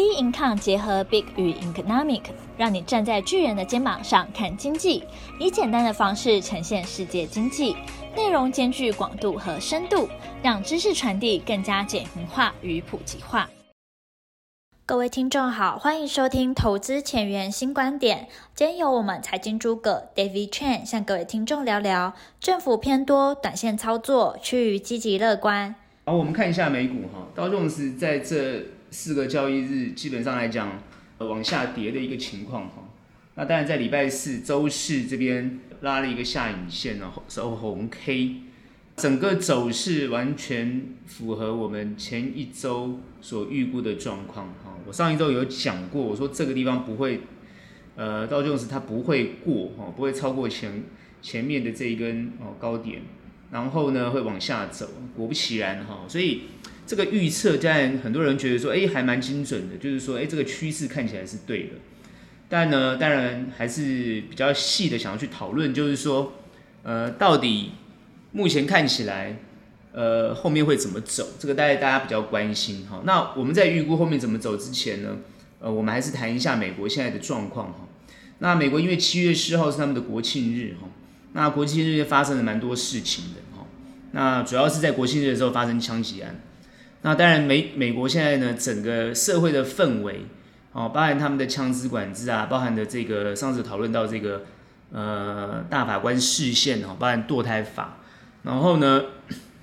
B Income 结合 Big 与 Economic，让你站在巨人的肩膀上看经济，以简单的方式呈现世界经济，内容兼具广度和深度，让知识传递更加简明化与普及化。各位听众好，欢迎收听投资前沿新观点。今天由我们财经诸葛 David Chen 向各位听众聊聊政府偏多，短线操作趋于积极乐观。好，我们看一下美股哈，道琼斯在这。四个交易日基本上来讲，呃，往下跌的一个情况哈。那当然在礼拜四周四这边拉了一个下影线呢，收红 K，整个走势完全符合我们前一周所预估的状况哈。我上一周有讲过，我说这个地方不会，呃，道琼斯它不会过哈，不会超过前前面的这一根哦高点，然后呢会往下走，果不其然哈，所以。这个预测，当然很多人觉得说，哎，还蛮精准的，就是说，哎，这个趋势看起来是对的。但呢，当然还是比较细的想要去讨论，就是说，呃，到底目前看起来，呃，后面会怎么走？这个大概大家比较关心哈。那我们在预估后面怎么走之前呢，呃，我们还是谈一下美国现在的状况哈。那美国因为七月四号是他们的国庆日哈，那国庆日发生了蛮多事情的哈。那主要是在国庆日的时候发生枪击案。那当然美，美国现在呢，整个社会的氛围，哦，包含他们的枪支管制啊，包含的这个上次讨论到这个呃大法官释宪哦，包含堕胎法，然后呢，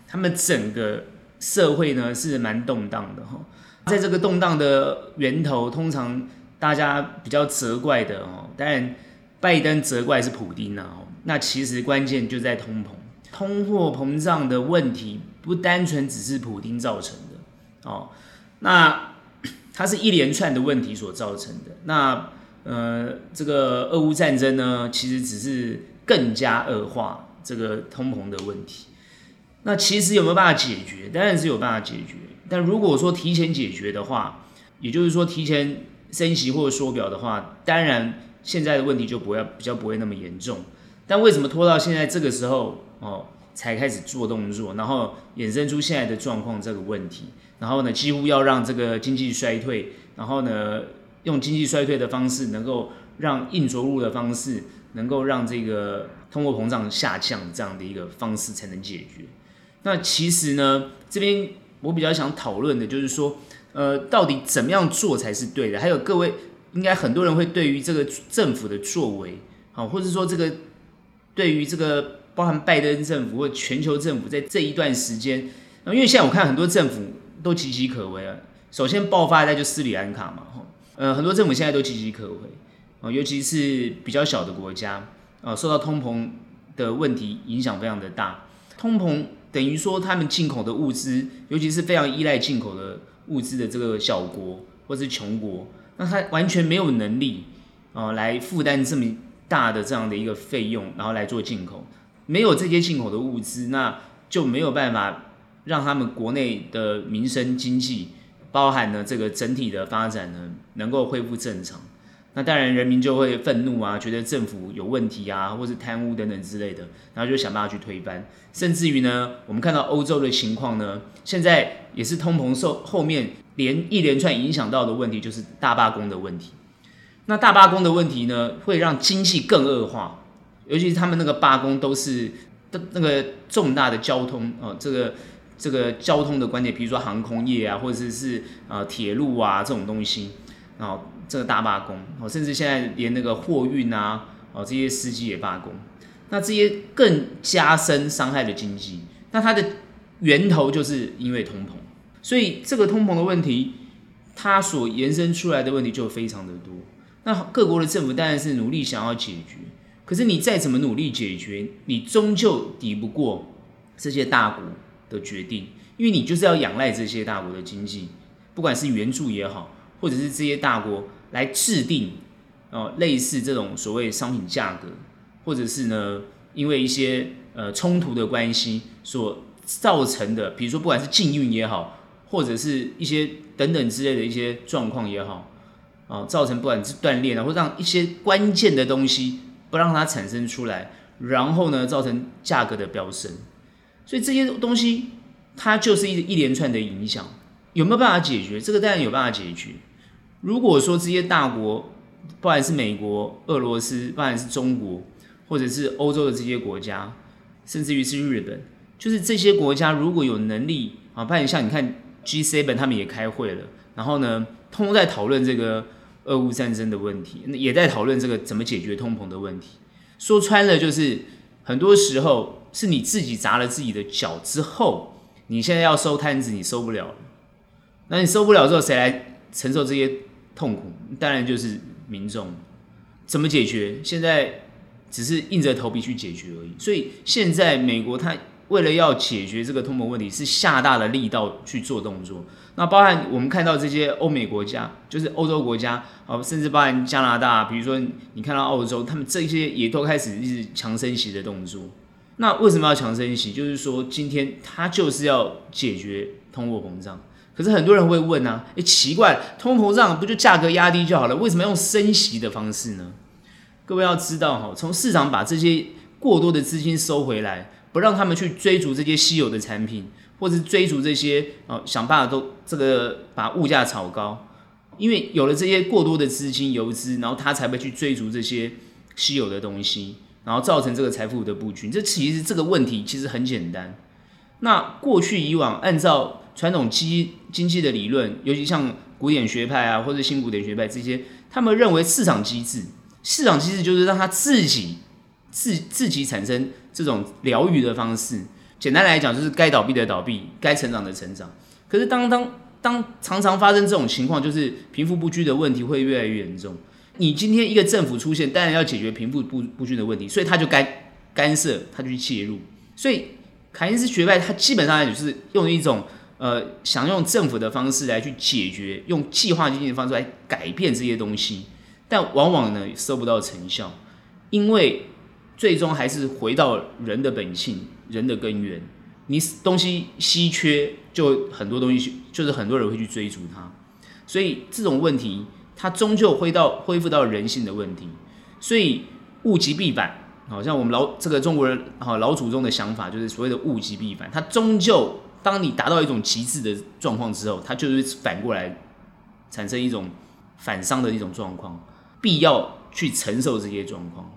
他们整个社会呢是蛮动荡的哈，在这个动荡的源头，通常大家比较责怪的哦，当然拜登责怪是普丁啊，那其实关键就在通膨，通货膨胀的问题不单纯只是普丁造成。哦，那它是一连串的问题所造成的。那呃，这个俄乌战争呢，其实只是更加恶化这个通膨的问题。那其实有没有办法解决？当然是有办法解决。但如果说提前解决的话，也就是说提前升息或者缩表的话，当然现在的问题就不要比较不会那么严重。但为什么拖到现在这个时候哦才开始做动作，然后衍生出现在的状况这个问题？然后呢，几乎要让这个经济衰退，然后呢，用经济衰退的方式，能够让硬着陆的方式，能够让这个通货膨胀下降这样的一个方式才能解决。那其实呢，这边我比较想讨论的就是说，呃，到底怎么样做才是对的？还有各位，应该很多人会对于这个政府的作为，好，或者说这个对于这个包含拜登政府或全球政府在这一段时间，因为现在我看很多政府。都岌岌可危啊！首先爆发在就斯里兰卡嘛，呃，很多政府现在都岌岌可危啊，尤其是比较小的国家啊，受到通膨的问题影响非常的大。通膨等于说他们进口的物资，尤其是非常依赖进口的物资的这个小国或是穷国，那他完全没有能力啊来负担这么大的这样的一个费用，然后来做进口。没有这些进口的物资，那就没有办法。让他们国内的民生经济，包含了这个整体的发展呢，能够恢复正常。那当然，人民就会愤怒啊，觉得政府有问题啊，或是贪污等等之类的，然后就想办法去推翻。甚至于呢，我们看到欧洲的情况呢，现在也是通膨受后面连一连串影响到的问题，就是大罢工的问题。那大罢工的问题呢，会让经济更恶化，尤其是他们那个罢工都是那个重大的交通哦，这个。这个交通的观点，比如说航空业啊，或者是呃铁路啊这种东西，然后这个大罢工，哦，甚至现在连那个货运啊，哦这些司机也罢工，那这些更加深伤害了经济。那它的源头就是因为通膨，所以这个通膨的问题，它所延伸出来的问题就非常的多。那各国的政府当然是努力想要解决，可是你再怎么努力解决，你终究抵不过这些大国的决定，因为你就是要仰赖这些大国的经济，不管是援助也好，或者是这些大国来制定哦类似这种所谓商品价格，或者是呢因为一些呃冲突的关系所造成的，比如说不管是禁运也好，或者是一些等等之类的一些状况也好，啊造成不管是断链啊，或让一些关键的东西不让它产生出来，然后呢造成价格的飙升。所以这些东西，它就是一一连串的影响，有没有办法解决？这个当然有办法解决。如果说这些大国，不管是美国、俄罗斯，不管是中国，或者是欧洲的这些国家，甚至于是日本，就是这些国家如果有能力啊，不然像你看 G7 他们也开会了，然后呢，通通在讨论这个俄乌战争的问题，也在讨论这个怎么解决通膨的问题。说穿了就是，很多时候是你自己砸了自己的脚之后，你现在要收摊子，你收不了。那你收不了之后，谁来承受这些痛苦？当然就是民众。怎么解决？现在只是硬着头皮去解决而已。所以现在美国它为了要解决这个通膨问题，是下大的力道去做动作。那包含我们看到这些欧美国家，就是欧洲国家啊，甚至包含加拿大，比如说你看到澳洲，他们这些也都开始一直强升息的动作。那为什么要强升息？就是说今天它就是要解决通货膨胀。可是很多人会问啊，诶，奇怪，通货膨胀不就价格压低就好了？为什么用升息的方式呢？各位要知道哈，从市场把这些过多的资金收回来，不让他们去追逐这些稀有的产品，或者追逐这些啊，想办法都这个把物价炒高，因为有了这些过多的资金游资，然后他才会去追逐这些稀有的东西，然后造成这个财富的不均。这其实这个问题其实很简单。那过去以往按照传统经经济的理论，尤其像古典学派啊，或者新古典学派这些，他们认为市场机制，市场机制就是让它自己自自己产生这种疗愈的方式。简单来讲，就是该倒闭的倒闭，该成长的成长。可是当当当常常发生这种情况，就是贫富不均的问题会越来越严重。你今天一个政府出现，当然要解决贫富不不均的问题，所以他就该干涉，他就去介入。所以凯恩斯学派他基本上就是用一种。呃，想用政府的方式来去解决，用计划经济的方式来改变这些东西，但往往呢收不到成效，因为最终还是回到人的本性、人的根源。你东西稀缺，就很多东西就是很多人会去追逐它，所以这种问题它终究回到恢复到人性的问题。所以物极必反，好像我们老这个中国人好老祖宗的想法，就是所谓的物极必反，它终究。当你达到一种极致的状况之后，它就会反过来产生一种反伤的一种状况，必要去承受这些状况。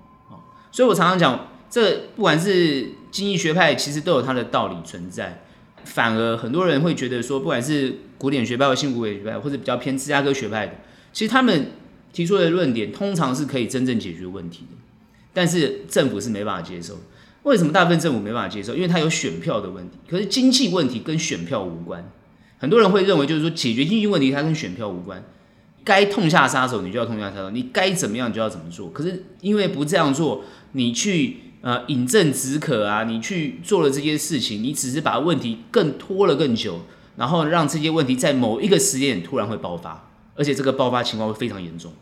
所以我常常讲，这不管是经济学派，其实都有它的道理存在。反而很多人会觉得说，不管是古典学派或新古典学派，或者比较偏芝加哥学派的，其实他们提出的论点通常是可以真正解决问题的，但是政府是没办法接受。为什么大部分政府没办法接受？因为它有选票的问题。可是经济问题跟选票无关。很多人会认为，就是说解决经济问题，它跟选票无关。该痛下杀手，你就要痛下杀手；你该怎么样，你就要怎么做。可是因为不这样做，你去呃饮鸩止渴啊，你去做了这些事情，你只是把问题更拖了更久，然后让这些问题在某一个时间点突然会爆发，而且这个爆发情况会非常严重。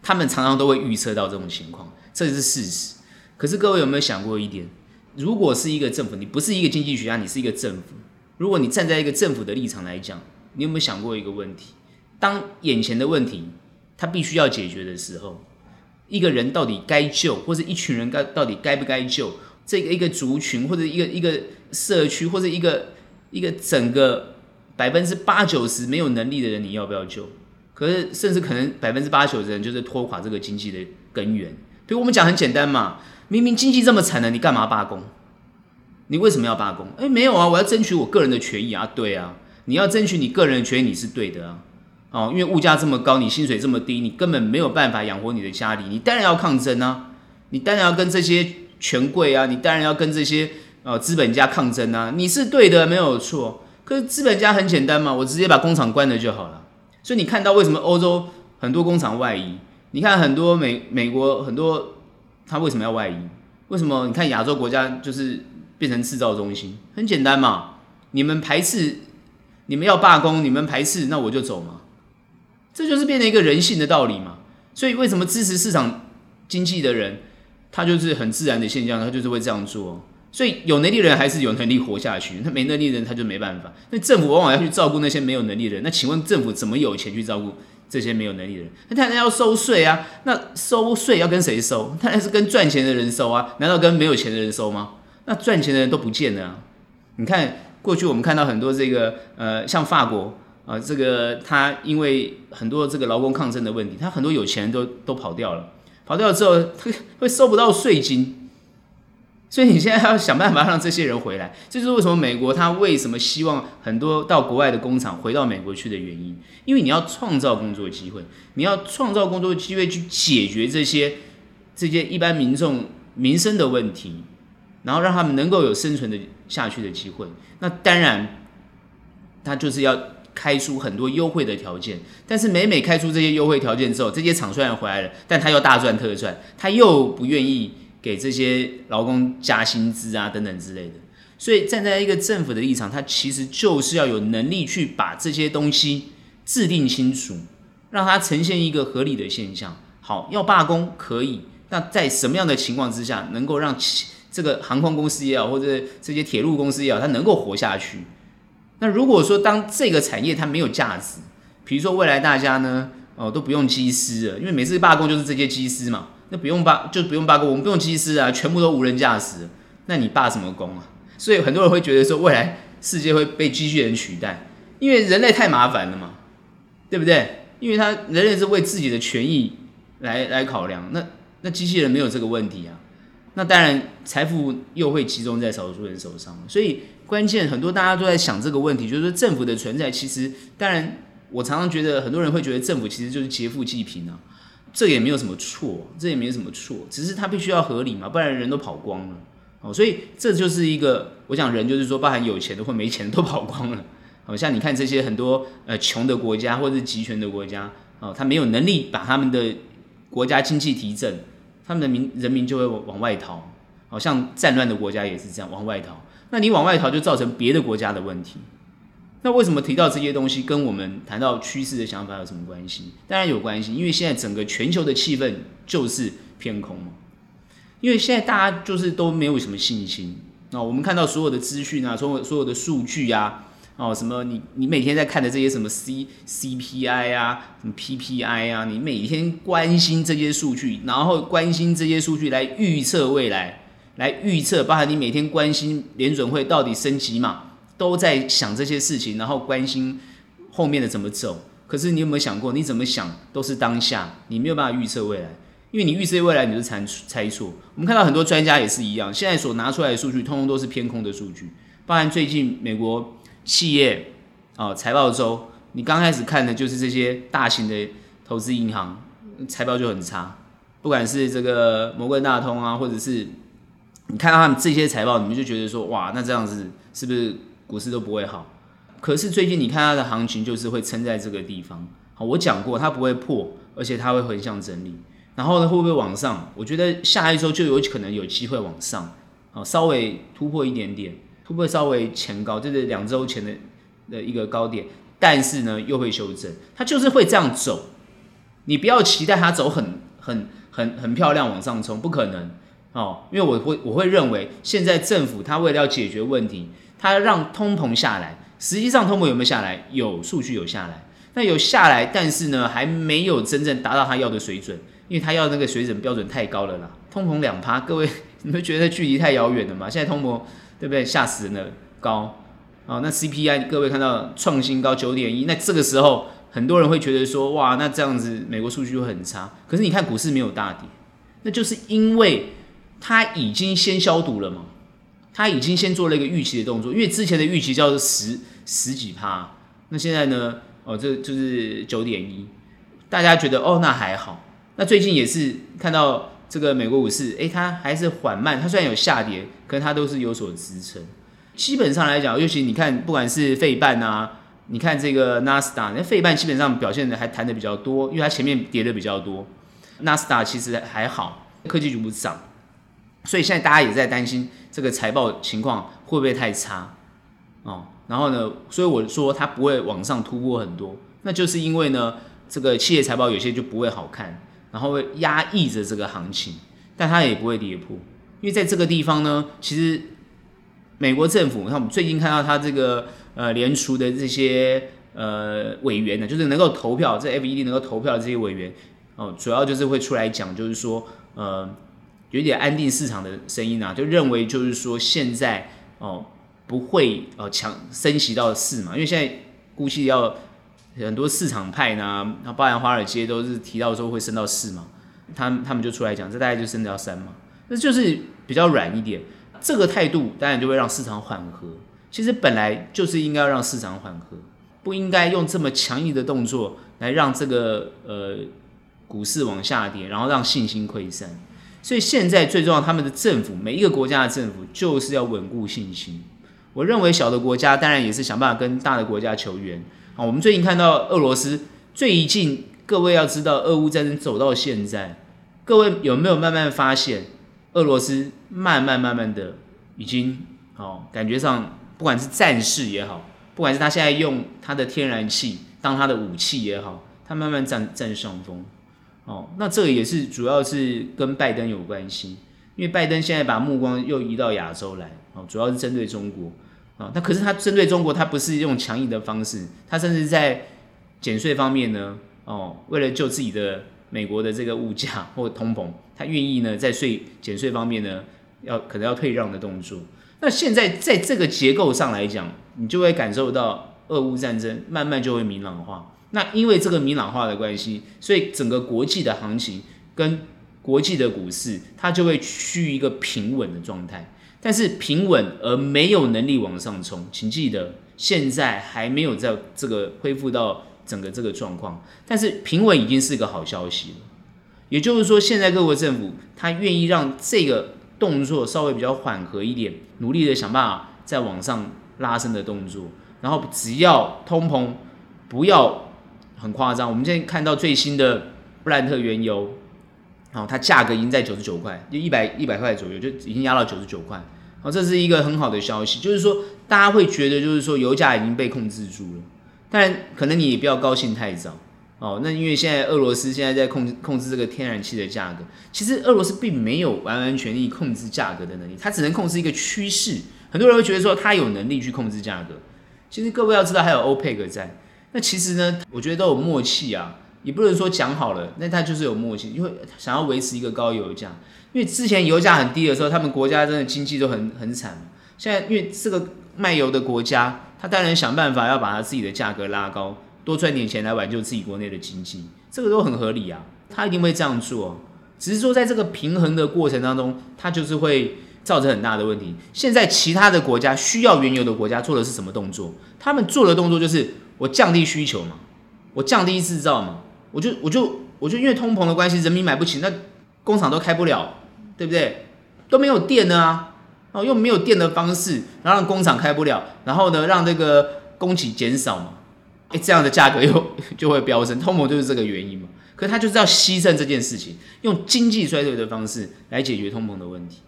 他们常常都会预测到这种情况，这是事实。可是各位有没有想过一点？如果是一个政府，你不是一个经济学家，你是一个政府。如果你站在一个政府的立场来讲，你有没有想过一个问题？当眼前的问题他必须要解决的时候，一个人到底该救，或者一群人该到底该不该救？这个一个族群，或者一个一个社区，或者一个一个整个百分之八九十没有能力的人，你要不要救？可是甚至可能百分之八九的人就是拖垮这个经济的根源。比如我们讲很简单嘛。明明经济这么惨了，你干嘛罢工？你为什么要罢工？诶，没有啊，我要争取我个人的权益啊。对啊，你要争取你个人的权益，你是对的啊。哦，因为物价这么高，你薪水这么低，你根本没有办法养活你的家里，你当然要抗争啊。你当然要跟这些权贵啊，你当然要跟这些呃资本家抗争啊。你是对的，没有错。可是资本家很简单嘛，我直接把工厂关了就好了。所以你看到为什么欧洲很多工厂外移？你看很多美美国很多。他为什么要外移？为什么你看亚洲国家就是变成制造中心？很简单嘛，你们排斥，你们要罢工，你们排斥，那我就走嘛。这就是变成一个人性的道理嘛。所以为什么支持市场经济的人，他就是很自然的现象，他就是会这样做。所以有能力的人还是有能力活下去，他没能力的人他就没办法。那政府往往要去照顾那些没有能力的人，那请问政府怎么有钱去照顾？这些没有能力的人，那当然要收税啊。那收税要跟谁收？当然是跟赚钱的人收啊。难道跟没有钱的人收吗？那赚钱的人都不见了。你看过去我们看到很多这个呃，像法国，啊，这个他因为很多这个劳工抗争的问题，他很多有钱人都都跑掉了，跑掉了之后，他会收不到税金，所以你现在要想办法让这些人回来。这就是为什么美国他为什么希望很多到国外的工厂回到美国去的原因，因为你要创造工作机会，你要创造工作机会去解决这些这些一般民众民生的问题，然后让他们能够有生存的下去的机会。那当然，他就是要。开出很多优惠的条件，但是每每开出这些优惠条件之后，这些厂虽然回来了，但他又大赚特赚，他又不愿意给这些劳工加薪资啊等等之类的。所以站在一个政府的立场，他其实就是要有能力去把这些东西制定清楚，让它呈现一个合理的现象。好，要罢工可以，那在什么样的情况之下，能够让这个航空公司也好，或者这些铁路公司也好，它能够活下去？那如果说当这个产业它没有价值，比如说未来大家呢，哦都不用机师了，因为每次罢工就是这些机师嘛，那不用罢就不用罢工，我们不用机师啊，全部都无人驾驶，那你罢什么工啊？所以很多人会觉得说未来世界会被机器人取代，因为人类太麻烦了嘛，对不对？因为他人类是为自己的权益来来考量，那那机器人没有这个问题啊，那当然财富又会集中在少数人手上，所以。关键很多，大家都在想这个问题，就是说政府的存在，其实当然，我常常觉得很多人会觉得政府其实就是劫富济贫啊，这也没有什么错，这也没有什么错，只是它必须要合理嘛，不然人都跑光了哦，所以这就是一个，我讲人就是说，包含有钱的或没钱的都跑光了，好 像你看这些很多呃穷的国家或者是集权的国家哦，他没有能力把他们的国家经济提振，他们的民人民就会往外逃，好像战乱的国家也是这样往外逃。那你往外逃，就造成别的国家的问题。那为什么提到这些东西，跟我们谈到趋势的想法有什么关系？当然有关系，因为现在整个全球的气氛就是偏空嘛。因为现在大家就是都没有什么信心。那我们看到所有的资讯啊，所有所有的数据啊，哦，什么你你每天在看的这些什么 C CPI 啊，什么 PPI 啊，你每天关心这些数据，然后关心这些数据来预测未来。来预测，包含你每天关心联准会到底升级嘛，都在想这些事情，然后关心后面的怎么走。可是你有没有想过，你怎么想都是当下，你没有办法预测未来，因为你预测未来你就猜猜错。我们看到很多专家也是一样，现在所拿出来的数据，通通都是偏空的数据。包含最近美国企业啊财报周，你刚开始看的就是这些大型的投资银行财报就很差，不管是这个摩根大通啊，或者是。你看到他们这些财报，你们就觉得说，哇，那这样子是不是股市都不会好？可是最近你看它的行情，就是会撑在这个地方。好，我讲过，它不会破，而且它会横向整理。然后呢，会不会往上？我觉得下一周就有可能有机会往上，好，稍微突破一点点，突破稍微前高，这是两周前的的一个高点。但是呢，又会修正，它就是会这样走。你不要期待它走很很很很漂亮往上冲，不可能。哦，因为我会我会认为，现在政府它为了要解决问题，他让通膨下来，实际上通膨有没有下来？有数据有下来，那有下来，但是呢，还没有真正达到他要的水准，因为他要那个水准标准太高了啦。通膨两趴，各位你们觉得距离太遥远了吗？现在通膨对不对？吓死人了，高。哦，那 CPI 各位看到创新高九点一，那这个时候很多人会觉得说，哇，那这样子美国数据会很差。可是你看股市没有大跌，那就是因为。它已经先消毒了嘛？他已经先做了一个预期的动作，因为之前的预期叫做十十几趴，那现在呢？哦，这就是九点一，大家觉得哦，那还好。那最近也是看到这个美国股市，诶，它还是缓慢，它虽然有下跌，可是它都是有所支撑。基本上来讲，尤其你看，不管是费半啊，你看这个纳斯达，那费半基本上表现的还弹的比较多，因为它前面跌的比较多。纳斯达其实还好，科技股不涨。所以现在大家也在担心这个财报情况会不会太差哦，然后呢，所以我说它不会往上突破很多，那就是因为呢，这个企业财报有些就不会好看，然后会压抑着这个行情，但它也不会跌破，因为在这个地方呢，其实美国政府，你看我们最近看到它这个呃联储的这些呃委员呢，就是能够投票，这 FED 能够投票的这些委员哦，主要就是会出来讲，就是说呃。有点安定市场的声音啊，就认为就是说现在哦不会呃强升息到四嘛，因为现在估计要很多市场派呢，然后包含华尔街都是提到说会升到四嘛，他他们就出来讲，这大概就升到三嘛，那就是比较软一点。这个态度当然就会让市场缓和。其实本来就是应该要让市场缓和，不应该用这么强硬的动作来让这个呃股市往下跌，然后让信心溃散。所以现在最重要，他们的政府每一个国家的政府就是要稳固信心。我认为小的国家当然也是想办法跟大的国家求援。啊，我们最近看到俄罗斯最近，各位要知道，俄乌战争走到现在，各位有没有慢慢发现，俄罗斯慢慢慢慢的已经哦，感觉上不管是战事也好，不管是他现在用他的天然气当他的武器也好，他慢慢占占上风。哦，那这个也是主要是跟拜登有关系，因为拜登现在把目光又移到亚洲来，哦，主要是针对中国，啊，那可是他针对中国，他不是用强硬的方式，他甚至在减税方面呢，哦，为了救自己的美国的这个物价或通膨，他愿意呢在税减税方面呢，要可能要退让的动作。那现在在这个结构上来讲，你就会感受到俄乌战争慢慢就会明朗化。那因为这个明朗化的关系，所以整个国际的行情跟国际的股市，它就会趋于一个平稳的状态。但是平稳而没有能力往上冲，请记得现在还没有在这个恢复到整个这个状况。但是平稳已经是一个好消息了。也就是说，现在各国政府他愿意让这个动作稍微比较缓和一点，努力的想办法再往上拉升的动作。然后只要通膨不要。很夸张，我们现在看到最新的布兰特原油，哦，它价格已经在九十九块，就一百一百块左右，就已经压到九十九块。哦，这是一个很好的消息，就是说大家会觉得，就是说油价已经被控制住了。但可能你也不要高兴太早哦。那因为现在俄罗斯现在在控制控制这个天然气的价格，其实俄罗斯并没有完完全全控制价格的能力，它只能控制一个趋势。很多人会觉得说它有能力去控制价格，其实各位要知道，还有欧佩克在。那其实呢，我觉得都有默契啊，也不能说讲好了，那他就是有默契，因为想要维持一个高油价。因为之前油价很低的时候，他们国家真的经济都很很惨。现在因为这个卖油的国家，他当然想办法要把他自己的价格拉高，多赚点钱来挽救自己国内的经济，这个都很合理啊，他一定会这样做。只是说在这个平衡的过程当中，他就是会造成很大的问题。现在其他的国家需要原油的国家做的是什么动作？他们做的动作就是。我降低需求嘛，我降低制造嘛，我就我就我就因为通膨的关系，人民买不起，那工厂都开不了，对不对？都没有电了啊，哦，用没有电的方式，然后让工厂开不了，然后呢，让这个供给减少嘛，哎，这样的价格又 就会飙升，通膨就是这个原因嘛。可他就是要牺牲这件事情，用经济衰退的方式来解决通膨的问题。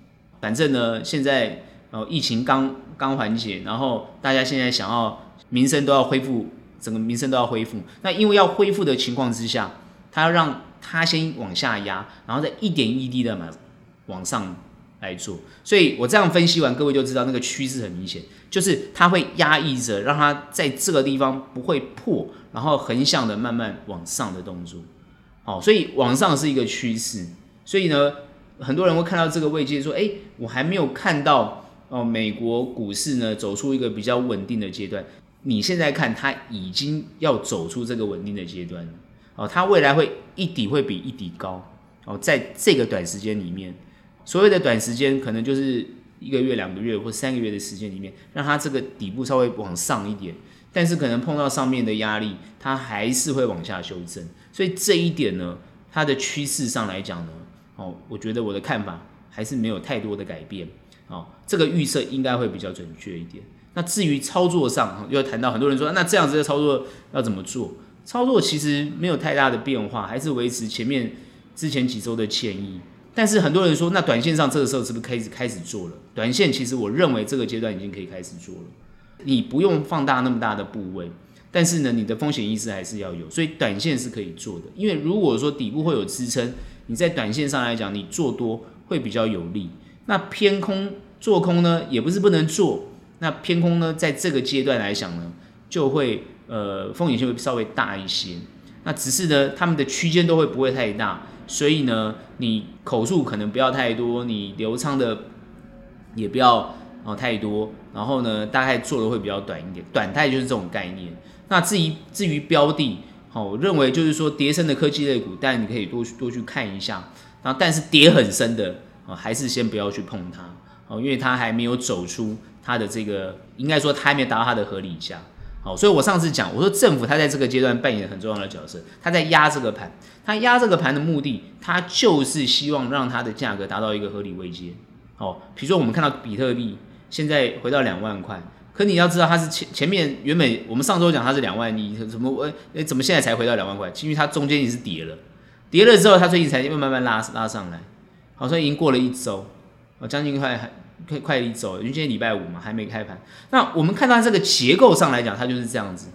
反正呢，现在哦，疫情刚刚缓解，然后大家现在想要民生都要恢复。整个民生都要恢复，那因为要恢复的情况之下，他要让他先往下压，然后再一点一滴的嘛往上来做。所以我这样分析完，各位就知道那个趋势很明显，就是它会压抑着，让它在这个地方不会破，然后横向的慢慢往上的动作。好，所以往上是一个趋势。所以呢，很多人会看到这个位阶说，哎，我还没有看到哦，美国股市呢走出一个比较稳定的阶段。你现在看，它已经要走出这个稳定的阶段了，哦，它未来会一底会比一底高，哦，在这个短时间里面，所谓的短时间可能就是一个月、两个月或三个月的时间里面，让它这个底部稍微往上一点，但是可能碰到上面的压力，它还是会往下修正，所以这一点呢，它的趋势上来讲呢，哦，我觉得我的看法还是没有太多的改变，哦，这个预测应该会比较准确一点。那至于操作上，又谈到很多人说，那这样子的操作要怎么做？操作其实没有太大的变化，还是维持前面之前几周的建议。但是很多人说，那短线上这个时候是不是开始开始做了？短线其实我认为这个阶段已经可以开始做了。你不用放大那么大的部位，但是呢，你的风险意识还是要有，所以短线是可以做的。因为如果说底部会有支撑，你在短线上来讲，你做多会比较有利。那偏空做空呢，也不是不能做。那偏空呢，在这个阶段来讲呢，就会呃风险性会稍微大一些。那只是呢，他们的区间都会不会太大，所以呢，你口数可能不要太多，你流仓的也不要哦太多。然后呢，大概做的会比较短一点，短态就是这种概念。那至于至于标的，好，我认为就是说跌深的科技类股，但你可以多去多去看一下。然后，但是跌很深的，啊，还是先不要去碰它，哦，因为它还没有走出它的这个，应该说它还没达到它的合理价。好，所以我上次讲，我说政府它在这个阶段扮演很重要的角色，它在压这个盘，它压这个盘的目的，它就是希望让它的价格达到一个合理位阶。好，比如说我们看到比特币现在回到两万块，可你要知道它是前前面原本我们上周讲它是两万一，怎么我诶怎么现在才回到两万块？因为它中间也是跌了，跌了之后它最近才慢慢慢拉拉上来，好，像已经过了一周，哦，将近快。快快离走，因为今天礼拜五嘛，还没开盘。那我们看到这个结构上来讲，它就是这样子，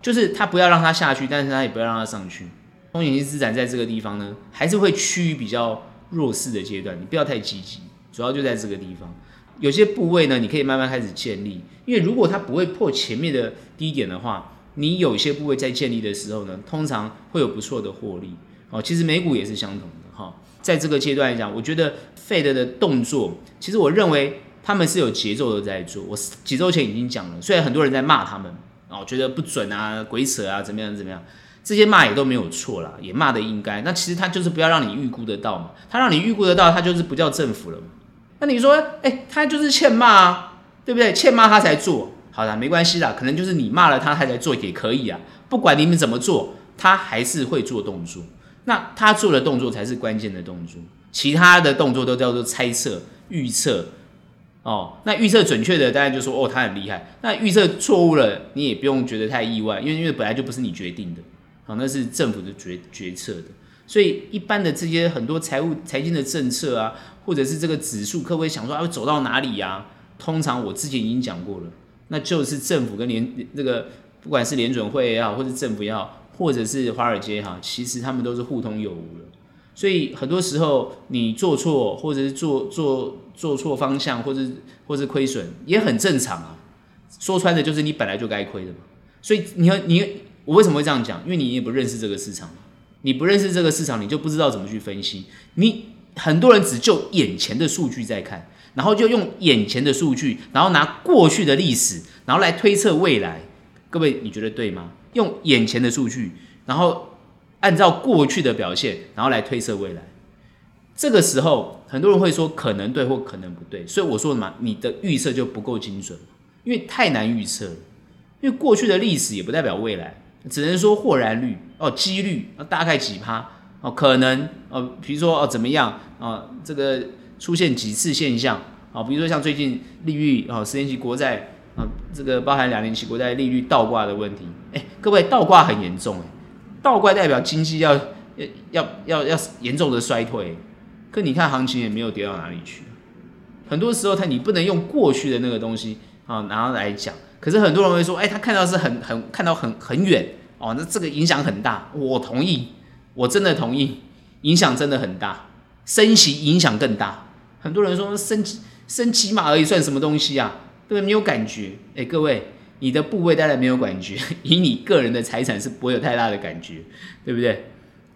就是它不要让它下去，但是它也不要让它上去。风险性资产在这个地方呢，还是会趋于比较弱势的阶段，你不要太积极，主要就在这个地方。有些部位呢，你可以慢慢开始建立，因为如果它不会破前面的低点的话，你有些部位在建立的时候呢，通常会有不错的获利。哦，其实美股也是相同的。在这个阶段来讲，我觉得 Fed 的动作，其实我认为他们是有节奏的在做。我几周前已经讲了，虽然很多人在骂他们，哦，觉得不准啊、鬼扯啊，怎么样怎么样，这些骂也都没有错啦，也骂得应该。那其实他就是不要让你预估得到嘛，他让你预估得到，他就是不叫政府了嘛。那你说，哎，他就是欠骂啊，对不对？欠骂他才做，好啦，没关系啦，可能就是你骂了他，他才做也可以啊。不管你们怎么做，他还是会做动作。那他做的动作才是关键的动作，其他的动作都叫做猜测、预测。哦，那预测准确的，大家就说哦，他很厉害。那预测错误了，你也不用觉得太意外，因为因为本来就不是你决定的，好，那是政府的决决策的。所以一般的这些很多财务财经的政策啊，或者是这个指数，可不可以想说它会走到哪里呀？通常我之前已经讲过了，那就是政府跟联这个不管是联准会也好，或者政府也好。或者是华尔街哈，其实他们都是互通有无的，所以很多时候你做错，或者是做做做错方向，或者或者亏损也很正常啊。说穿的就是你本来就该亏的嘛。所以你要你我为什么会这样讲？因为你也不认识这个市场，你不认识这个市场，你就不知道怎么去分析。你很多人只就眼前的数据在看，然后就用眼前的数据，然后拿过去的历史，然后来推测未来。各位，你觉得对吗？用眼前的数据，然后按照过去的表现，然后来推测未来。这个时候，很多人会说可能对或可能不对，所以我说嘛，你的预测就不够精准，因为太难预测。因为过去的历史也不代表未来，只能说或然率哦，几率大概几趴哦，可能哦，比如说哦怎么样啊，这个出现几次现象啊，比如说像最近利率哦，十年期国债。啊，这个包含两年期国债利率倒挂的问题，哎，各位倒挂很严重哎，倒挂代表经济要要要要要严重的衰退，可你看行情也没有跌到哪里去，很多时候他你不能用过去的那个东西啊然后来讲，可是很多人会说，哎，他看到是很很看到很很远哦，那这个影响很大，我同意，我真的同意，影响真的很大，升息影响更大，很多人说升升起码而已算什么东西啊？对，没有感觉。哎，各位，你的部位当然没有感觉，以你个人的财产是不会有太大的感觉，对不对？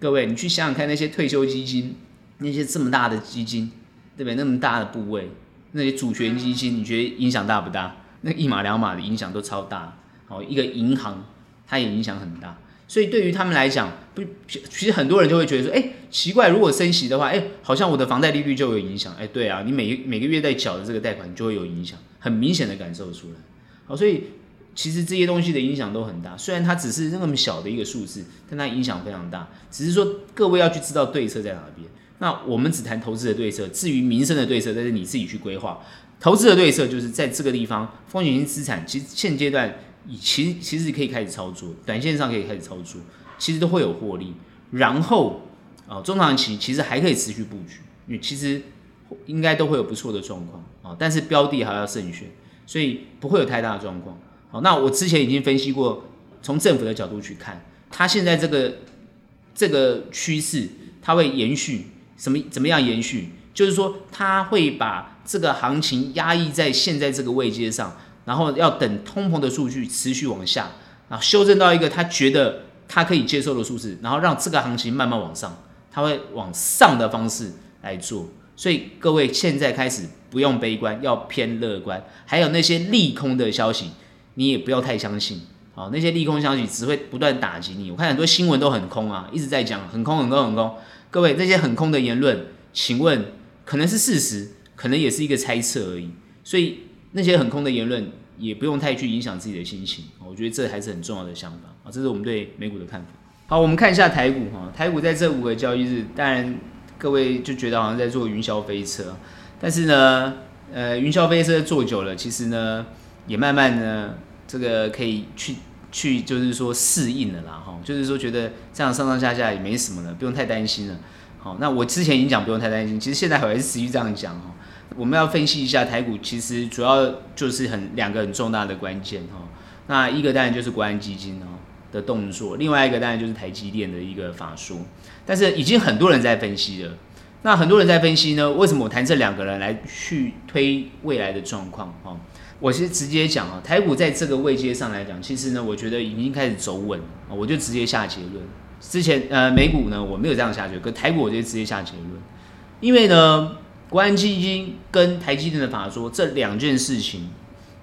各位，你去想想看，那些退休基金，那些这么大的基金，对不对？那么大的部位，那些主权基金，你觉得影响大不大？那一码两码的影响都超大。好，一个银行，它也影响很大。所以对于他们来讲，不，其实很多人就会觉得说，哎，奇怪，如果升息的话，哎，好像我的房贷利率就有影响。哎，对啊，你每每个月在缴的这个贷款就会有影响，很明显的感受出来。好，所以其实这些东西的影响都很大。虽然它只是那么小的一个数字，但它影响非常大。只是说各位要去知道对策在哪边。那我们只谈投资的对策，至于民生的对策，但是你自己去规划。投资的对策就是在这个地方，风险性资产其实现阶段。其实其实可以开始操作，短线上可以开始操作，其实都会有获利。然后啊，中长期其实还可以持续布局，因为其实应该都会有不错的状况啊。但是标的还要慎选，所以不会有太大的状况。好，那我之前已经分析过，从政府的角度去看，它现在这个这个趋势，它会延续什么？怎么样延续？就是说，它会把这个行情压抑在现在这个位阶上。然后要等通膨的数据持续往下，然后修正到一个他觉得他可以接受的数字，然后让这个行情慢慢往上，他会往上的方式来做。所以各位现在开始不用悲观，要偏乐观。还有那些利空的消息，你也不要太相信。好，那些利空消息只会不断打击你。我看很多新闻都很空啊，一直在讲很空很空很空。各位，那些很空的言论，请问可能是事实，可能也是一个猜测而已。所以那些很空的言论也不用太去影响自己的心情。我觉得这还是很重要的想法啊，这是我们对美股的看法。好，我们看一下台股哈，台股在这五个交易日，当然各位就觉得好像在坐云霄飞车，但是呢，呃，云霄飞车坐久了，其实呢，也慢慢呢。这个可以去去，就是说适应了啦，哈，就是说觉得这样上上下下也没什么了，不用太担心了。好，那我之前已经讲不用太担心，其实现在还是持续这样讲哈。我们要分析一下台股，其实主要就是很两个很重大的关键哈。那一个当然就是国安基金哦的动作，另外一个当然就是台积电的一个法说。但是已经很多人在分析了，那很多人在分析呢，为什么我谈这两个人来去推未来的状况哈？我其实直接讲啊，台股在这个位阶上来讲，其实呢，我觉得已经开始走稳了，我就直接下结论。之前呃，美股呢，我没有这样下结论，可台股我就直接下结论，因为呢，国安基金跟台积电的法说这两件事情，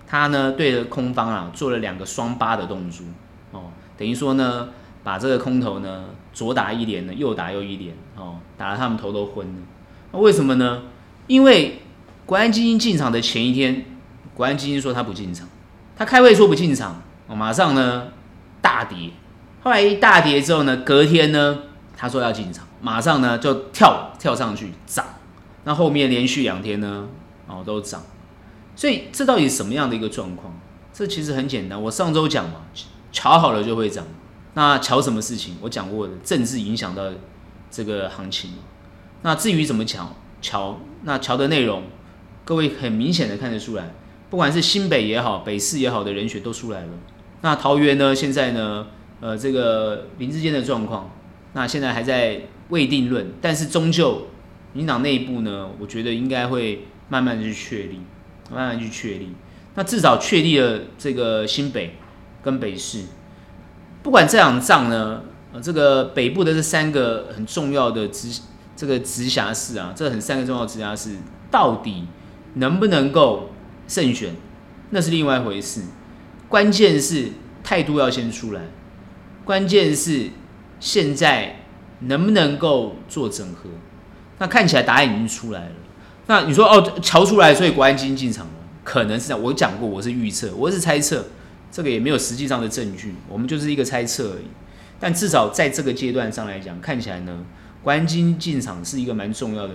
它呢对着空方啊做了两个双八的动作哦，等于说呢，把这个空头呢左打一连呢，右打又一连哦，打得他们头都昏了。那为什么呢？因为国安基金进场的前一天。国安基金说他不进场，他开会说不进场，哦，马上呢大跌，后来一大跌之后呢，隔天呢他说要进场，马上呢就跳跳上去涨，那后面连续两天呢哦都涨，所以这到底什么样的一个状况？这其实很简单，我上周讲嘛，瞧好了就会涨，那瞧什么事情？我讲过的，政治影响到这个行情，那至于怎么瞧瞧，那瞧的内容，各位很明显的看得出来。不管是新北也好，北市也好的人选都出来了。那桃园呢？现在呢？呃，这个林智坚的状况，那现在还在未定论。但是终究，民党内部呢，我觉得应该会慢慢的去确立，慢慢去确立。那至少确立了这个新北跟北市。不管这场仗呢，呃，这个北部的这三个很重要的直这个直辖市啊，这很三个重要直辖市，到底能不能够？胜选，那是另外一回事。关键是态度要先出来，关键是现在能不能够做整合。那看起来答案已经出来了。那你说哦，瞧出来，所以国安基金进场了，可能是这样。我讲过，我是预测，我是猜测，这个也没有实际上的证据，我们就是一个猜测而已。但至少在这个阶段上来讲，看起来呢，国安基金进场是一个蛮重要的。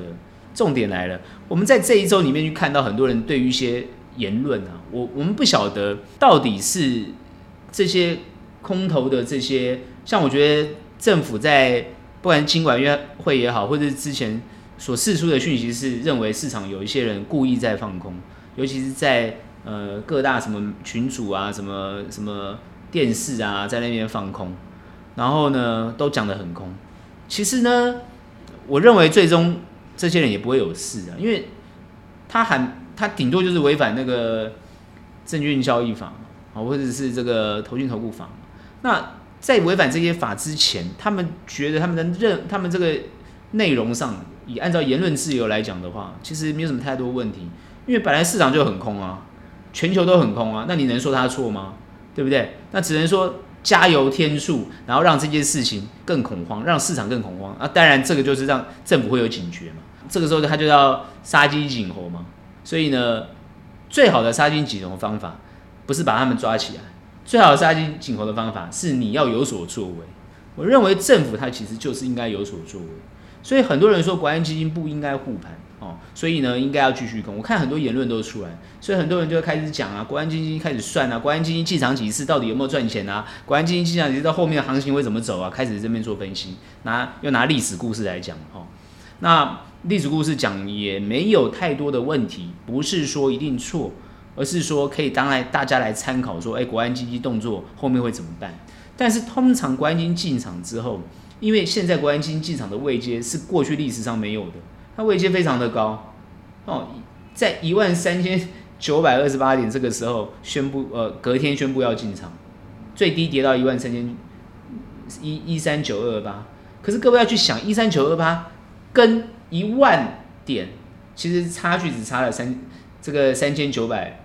重点来了，我们在这一周里面去看到很多人对于一些。言论啊，我我们不晓得到底是这些空头的这些，像我觉得政府在不管金管院会也好，或者是之前所释出的讯息是认为市场有一些人故意在放空，尤其是在呃各大什么群组啊、什么什么电视啊，在那边放空，然后呢都讲得很空。其实呢，我认为最终这些人也不会有事啊，因为他还。他顶多就是违反那个证券交易法啊，或者是这个投信投顾法。那在违反这些法之前，他们觉得他们的认，他们这个内容上，以按照言论自由来讲的话，其实没有什么太多问题，因为本来市场就很空啊，全球都很空啊，那你能说他错吗？对不对？那只能说加油添醋，然后让这件事情更恐慌，让市场更恐慌啊。当然，这个就是让政府会有警觉嘛。这个时候他就要杀鸡儆猴嘛。所以呢，最好的杀鸡儆猴方法，不是把他们抓起来，最好的杀鸡儆猴的方法是你要有所作为。我认为政府它其实就是应该有所作为。所以很多人说国安基金不应该护盘哦，所以呢应该要继续攻。我看很多言论都出来，所以很多人就开始讲啊，国安基金开始算啊，国安基金进场几次到底有没有赚钱啊？国安基金进场几次到后面的行情会怎么走啊？开始这边做分析，拿又拿历史故事来讲哦，那。历史故事讲也没有太多的问题，不是说一定错，而是说可以当来大家来参考，说，哎，国安基金动作后面会怎么办？但是通常国安基金进场之后，因为现在国安基金进场的位阶是过去历史上没有的，它位阶非常的高哦，在一万三千九百二十八点这个时候宣布，呃，隔天宣布要进场，最低跌到一万三千一一三九二八，可是各位要去想，一三九二八跟一万点，其实差距只差了三这个三千九百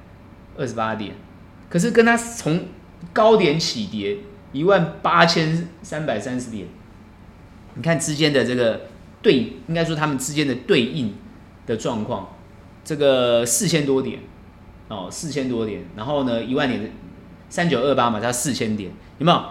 二十八点，可是跟他从高点起跌一万八千三百三十点，你看之间的这个对，应该说他们之间的对应的状况，这个四千多点哦，四千多点，然后呢一万点三九二八嘛，它四千点，有没有？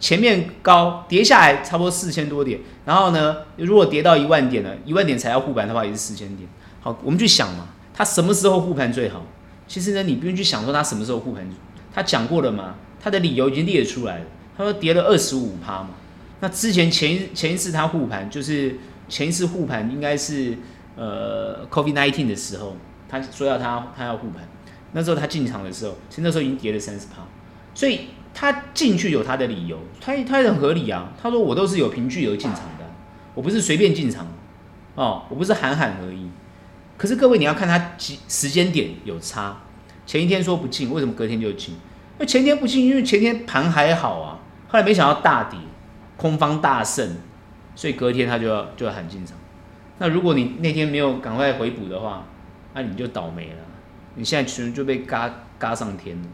前面高跌下来差不多四千多点，然后呢，如果跌到一万点了，一万点才要护盘的话，也是四千点。好，我们去想嘛，它什么时候护盘最好？其实呢，你不用去想说它什么时候护盘，他讲过了嘛，他的理由已经列出来了。他说跌了二十五趴嘛，那之前前一前一次他护盘，就是前一次护盘应该是呃 COVID-19 的时候，他说要他他要护盘，那时候他进场的时候，其实那时候已经跌了三十趴，所以。他进去有他的理由，他他也很合理啊。他说我都是有凭据而进场的，我不是随便进场，哦，我不是喊喊而已。可是各位你要看他几时间点有差，前一天说不进，为什么隔天就进？那前天不进，因为前天盘还好啊，后来没想到大跌，空方大胜，所以隔天他就要就要喊进场。那如果你那天没有赶快回补的话，那你就倒霉了，你现在其实就被嘎嘎上天了。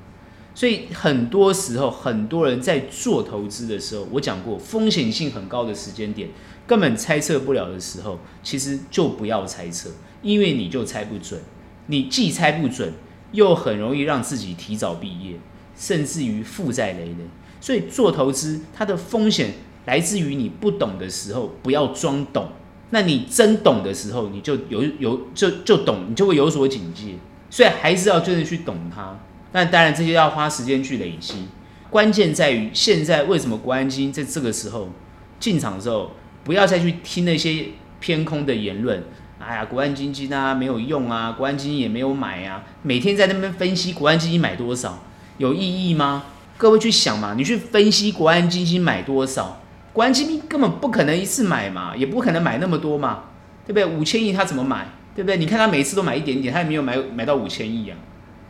所以很多时候，很多人在做投资的时候，我讲过，风险性很高的时间点，根本猜测不了的时候，其实就不要猜测，因为你就猜不准，你既猜不准，又很容易让自己提早毕业，甚至于负债累累。所以做投资，它的风险来自于你不懂的时候，不要装懂；那你真懂的时候，你就有有就就懂，你就会有所警戒。所以还是要真的去懂它。那当然，这些要花时间去累积。关键在于现在为什么国安基金在这个时候进场的时候，不要再去听那些偏空的言论。哎呀，国安基金啊没有用啊，国安基金也没有买啊，每天在那边分析国安基金买多少，有意义吗？各位去想嘛，你去分析国安基金买多少，国安基金根本不可能一次买嘛，也不可能买那么多嘛，对不对？五千亿他怎么买？对不对？你看他每次都买一点点，他也没有买买到五千亿啊。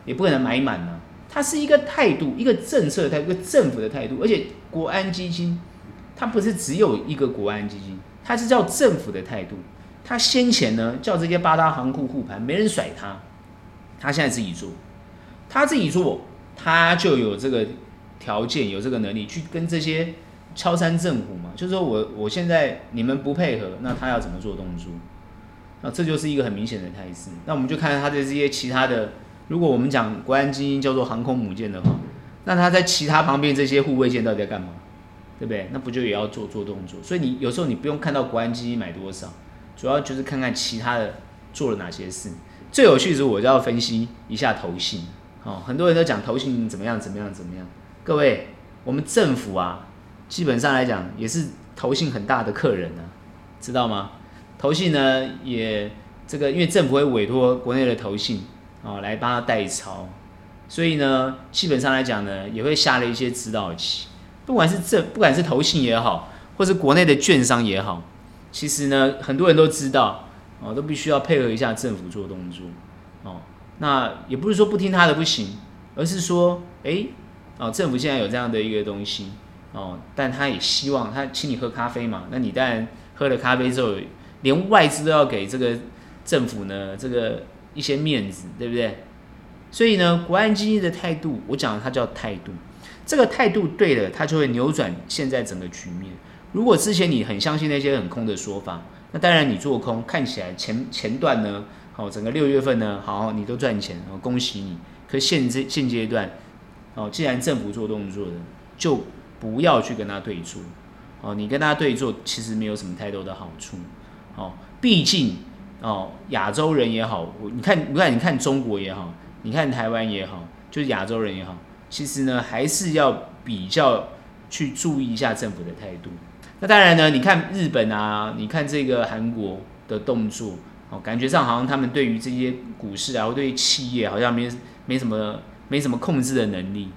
也不可能买满呢，它是一个态度，一个政策的态度，一个政府的态度。而且国安基金，它不是只有一个国安基金，它是叫政府的态度。它先前呢叫这些八大行库护盘，没人甩它，他现在自己做，他自己做，他就有这个条件，有这个能力去跟这些敲山震虎嘛。就是说我我现在你们不配合，那他要怎么做动作？那这就是一个很明显的态势。那我们就看看他的这些其他的。如果我们讲国安基金叫做航空母舰的话，那它在其他旁边这些护卫舰到底在干嘛？对不对？那不就也要做做动作？所以你有时候你不用看到国安基金买多少，主要就是看看其他的做了哪些事。最有趣的是，我就要分析一下投信。哦，很多人都讲投信怎么样怎么样怎么样。各位，我们政府啊，基本上来讲也是投信很大的客人啊，知道吗？投信呢也这个，因为政府会委托国内的投信。哦，来帮他代操，所以呢，基本上来讲呢，也会下了一些指导棋。不管是这，不管是投信也好，或是国内的券商也好，其实呢，很多人都知道，哦，都必须要配合一下政府做动作。哦，那也不是说不听他的不行，而是说，哎，哦，政府现在有这样的一个东西，哦，但他也希望他请你喝咖啡嘛，那你当然喝了咖啡之后，连外资都要给这个政府呢，这个。一些面子，对不对？所以呢，国安基金的态度，我讲它叫态度。这个态度对了，它就会扭转现在整个局面。如果之前你很相信那些很空的说法，那当然你做空，看起来前前段呢，好，整个六月份呢，好，你都赚钱，恭喜你。可现这现阶段，哦，既然政府做动作的，就不要去跟他对做。哦，你跟他对坐，其实没有什么太多的好处。哦，毕竟。哦，亚洲人也好，你看，你看，你看中国也好，你看台湾也好，就是亚洲人也好，其实呢，还是要比较去注意一下政府的态度。那当然呢，你看日本啊，你看这个韩国的动作，哦，感觉上好像他们对于这些股市啊，或对于企业好像没没什么没什么控制的能力，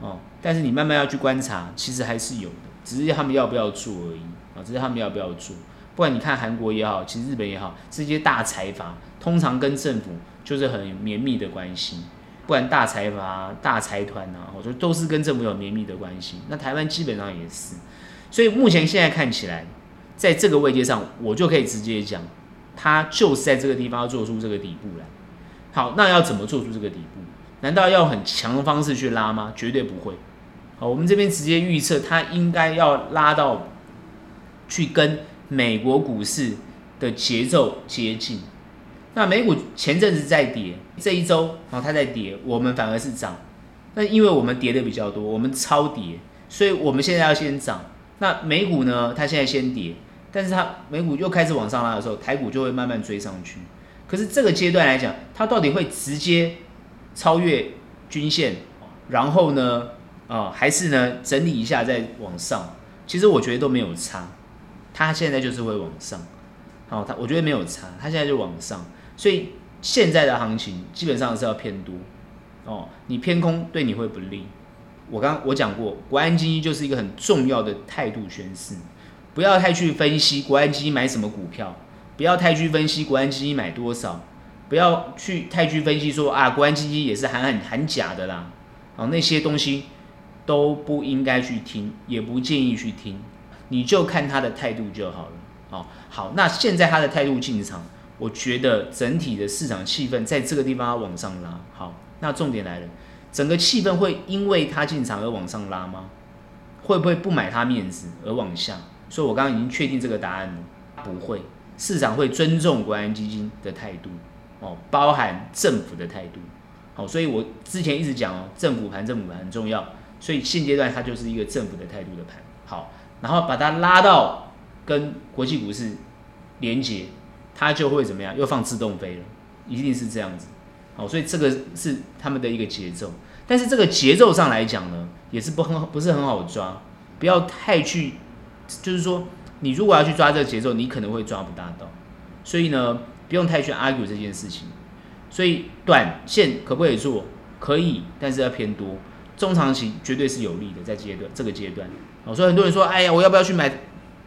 哦，但是你慢慢要去观察，其实还是有的，只是他们要不要做而已，啊，只是他们要不要做。不管你看韩国也好，其实日本也好，这些大财阀通常跟政府就是很绵密的关系。不管大财阀、大财团啊，我觉得都是跟政府有绵密的关系。那台湾基本上也是，所以目前现在看起来，在这个位阶上，我就可以直接讲，它就是在这个地方做出这个底部来。好，那要怎么做出这个底部？难道要很强的方式去拉吗？绝对不会，好，我们这边直接预测它应该要拉到去跟美国股市的节奏接近。那美股前阵子在跌，这一周啊它在跌，我们反而是涨。那因为我们跌的比较多，我们超跌，所以我们现在要先涨。那美股呢？它现在先跌，但是它美股又开始往上拉的时候，台股就会慢慢追上去。可是这个阶段来讲，它到底会直接超越均线，然后呢，啊、呃，还是呢整理一下再往上？其实我觉得都没有差，它现在就是会往上。好，它我觉得没有差，它现在就往上。所以现在的行情基本上是要偏多哦，你偏空对你会不利。我刚我讲过，国安基金就是一个很重要的态度宣示，不要太去分析国安基金买什么股票，不要太去分析国安基金买多少，不要去太去分析说啊，国安基金也是喊很很假的啦，啊那些东西都不应该去听，也不建议去听，你就看他的态度就好了。哦，好，那现在他的态度进场，我觉得整体的市场气氛在这个地方往上拉。好，那重点来了。整个气氛会因为他进场而往上拉吗？会不会不买他面子而往下？所以我刚刚已经确定这个答案了，不会。市场会尊重国安基金的态度，哦，包含政府的态度，好，所以我之前一直讲哦，政府盘，政府盘很重要，所以现阶段它就是一个政府的态度的盘，好，然后把它拉到跟国际股市连接，它就会怎么样？又放自动飞了，一定是这样子。好，所以这个是他们的一个节奏，但是这个节奏上来讲呢，也是不很好不是很好抓，不要太去，就是说你如果要去抓这个节奏，你可能会抓不大到，所以呢，不用太去 argue 这件事情。所以短线可不可以做？可以，但是要偏多。中长期绝对是有利的，在阶段这个阶段。哦，所以很多人说，哎呀，我要不要去买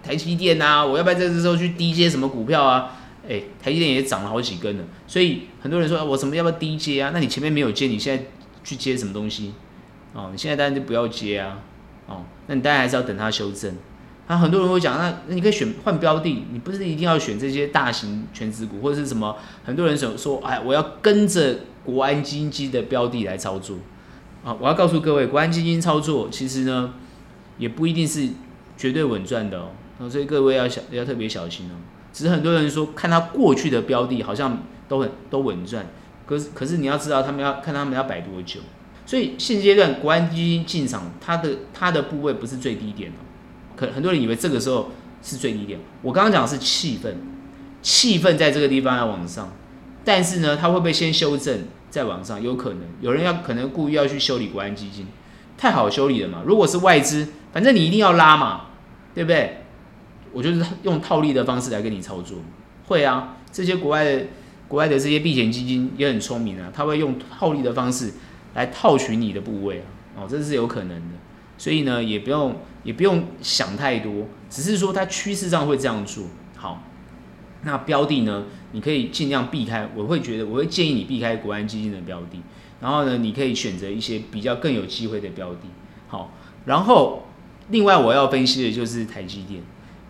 台积电啊？我要不要在这时候去低接什么股票啊？哎，台积电也涨了好几根了，所以很多人说，我什么要不要低接啊？那你前面没有接，你现在去接什么东西？哦，你现在当然就不要接啊。哦，那你当然还是要等它修正。啊，很多人会讲，那那你可以选换标的，你不是一定要选这些大型全职股或者是什么？很多人想说，哎，我要跟着国安基金的标的来操作。啊，我要告诉各位，国安基金操作其实呢，也不一定是绝对稳赚的哦。所以各位要小要特别小心哦。只是很多人说，看他过去的标的好像都很都稳赚，可是可是你要知道，他们要看他们要摆多久。所以现阶段国安基金进场，它的它的部位不是最低点哦。可很多人以为这个时候是最低点。我刚刚讲的是气氛，气氛在这个地方要往上，但是呢，它会不会先修正再往上？有可能，有人要可能故意要去修理国安基金，太好修理了嘛。如果是外资，反正你一定要拉嘛，对不对？我就是用套利的方式来跟你操作，会啊，这些国外的国外的这些避险基金也很聪明啊，他会用套利的方式来套取你的部位啊，哦，这是有可能的，所以呢，也不用也不用想太多，只是说它趋势上会这样做。好，那标的呢，你可以尽量避开，我会觉得我会建议你避开国安基金的标的，然后呢，你可以选择一些比较更有机会的标的。好，然后另外我要分析的就是台积电。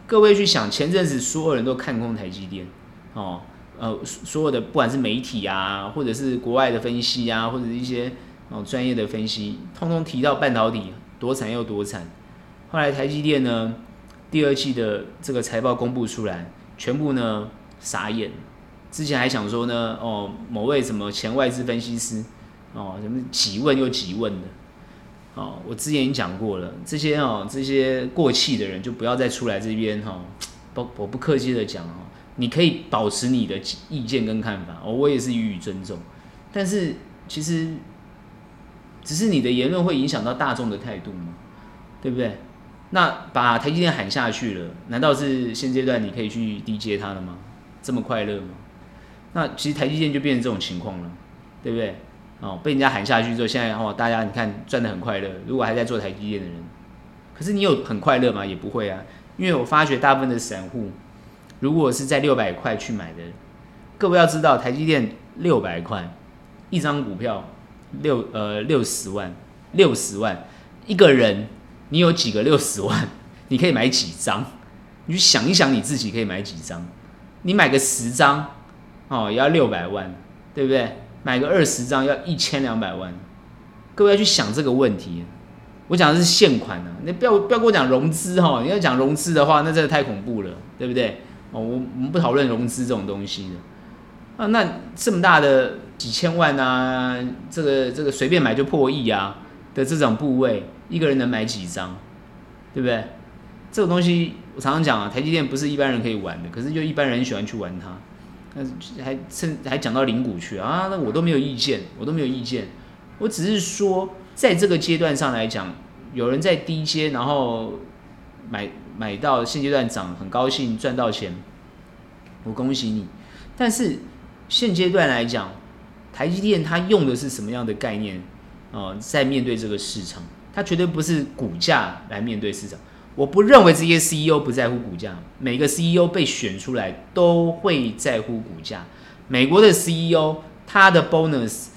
各位去想，前阵子所有人都看空台积电，哦，呃，所有的不管是媒体啊，或者是国外的分析啊，或者是一些哦专业的分析，通通提到半导体多惨又多惨。后来台积电呢，第二季的这个财报公布出来，全部呢傻眼。之前还想说呢，哦，某位什么前外资分析师，哦，什么几问又几问的。哦，我之前已经讲过了，这些哦，这些过气的人就不要再出来这边哈，不，我不客气的讲哦，你可以保持你的意见跟看法，哦，我也是予以尊重，但是其实只是你的言论会影响到大众的态度嘛，对不对？那把台积电喊下去了，难道是现阶段你可以去低接它了吗？这么快乐吗？那其实台积电就变成这种情况了，对不对？哦，被人家喊下去之后，现在哦，大家你看赚的很快乐。如果还在做台积电的人，可是你有很快乐吗？也不会啊，因为我发觉大部分的散户，如果是在六百块去买的，各位要知道，台积电六百块一张股票六呃六十万六十万一个人，你有几个六十万？你可以买几张？你去想一想你自己可以买几张？你买个十张哦，也要六百万，对不对？买个二十张要一千两百万，各位要去想这个问题，我讲的是现款啊，你不要不要跟我讲融资哈，你要讲融资的话，那真的太恐怖了，对不对？哦，我我们不讨论融资这种东西的啊。那这么大的几千万啊，这个这个随便买就破亿啊的这种部位，一个人能买几张，对不对？这种东西我常常讲啊，台积电不是一般人可以玩的，可是就一般人喜欢去玩它，那还甚还讲到零股去啊，那我都没有意见，我都没有意见，我只是说在这个阶段上来讲，有人在低阶，然后买。买到现阶段涨，很高兴赚到钱，我恭喜你。但是现阶段来讲，台积电它用的是什么样的概念？呃，在面对这个市场，它绝对不是股价来面对市场。我不认为这些 CEO 不在乎股价，每个 CEO 被选出来都会在乎股价。美国的 CEO 他的 bonus、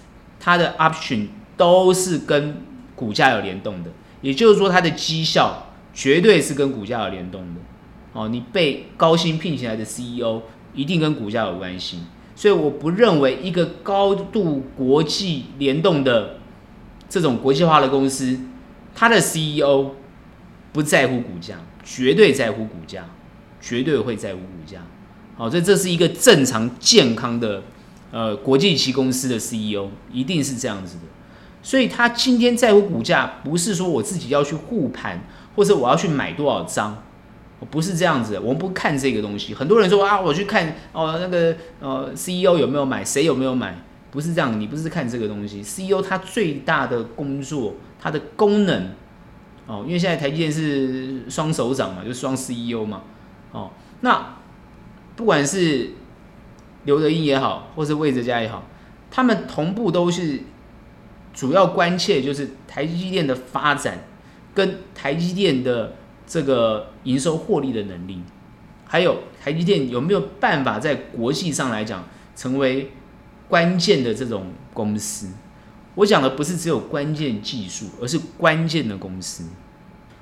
他的 option 都是跟股价有联动的，也就是说他的绩效。绝对是跟股价有联动的，哦，你被高薪聘请来的 CEO 一定跟股价有关系，所以我不认为一个高度国际联动的这种国际化的公司，它的 CEO 不在乎股价，绝对在乎股价，绝对会在乎股价，好，所以这是一个正常健康的呃国际级公司的 CEO 一定是这样子的，所以他今天在乎股价，不是说我自己要去护盘。或者我要去买多少张，不是这样子，我们不看这个东西。很多人说啊，我去看哦，那个呃，CEO 有没有买，谁有没有买，不是这样，你不是看这个东西。CEO 它最大的工作，它的功能哦，因为现在台积电是双首长嘛，就是双 CEO 嘛，哦，那不管是刘德音也好，或是魏哲家也好，他们同步都是主要关切，就是台积电的发展。跟台积电的这个营收获利的能力，还有台积电有没有办法在国际上来讲成为关键的这种公司？我讲的不是只有关键技术，而是关键的公司。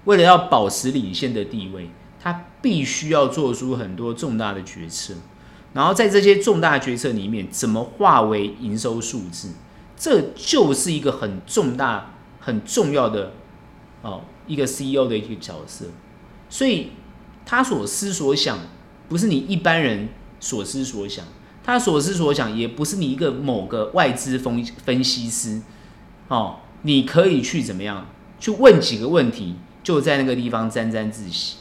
为了要保持领先的地位，它必须要做出很多重大的决策。然后在这些重大决策里面，怎么化为营收数字？这就是一个很重大、很重要的。哦，一个 CEO 的一个角色，所以他所思所想不是你一般人所思所想，他所思所想也不是你一个某个外资分分析师，哦，你可以去怎么样去问几个问题，就在那个地方沾沾自喜，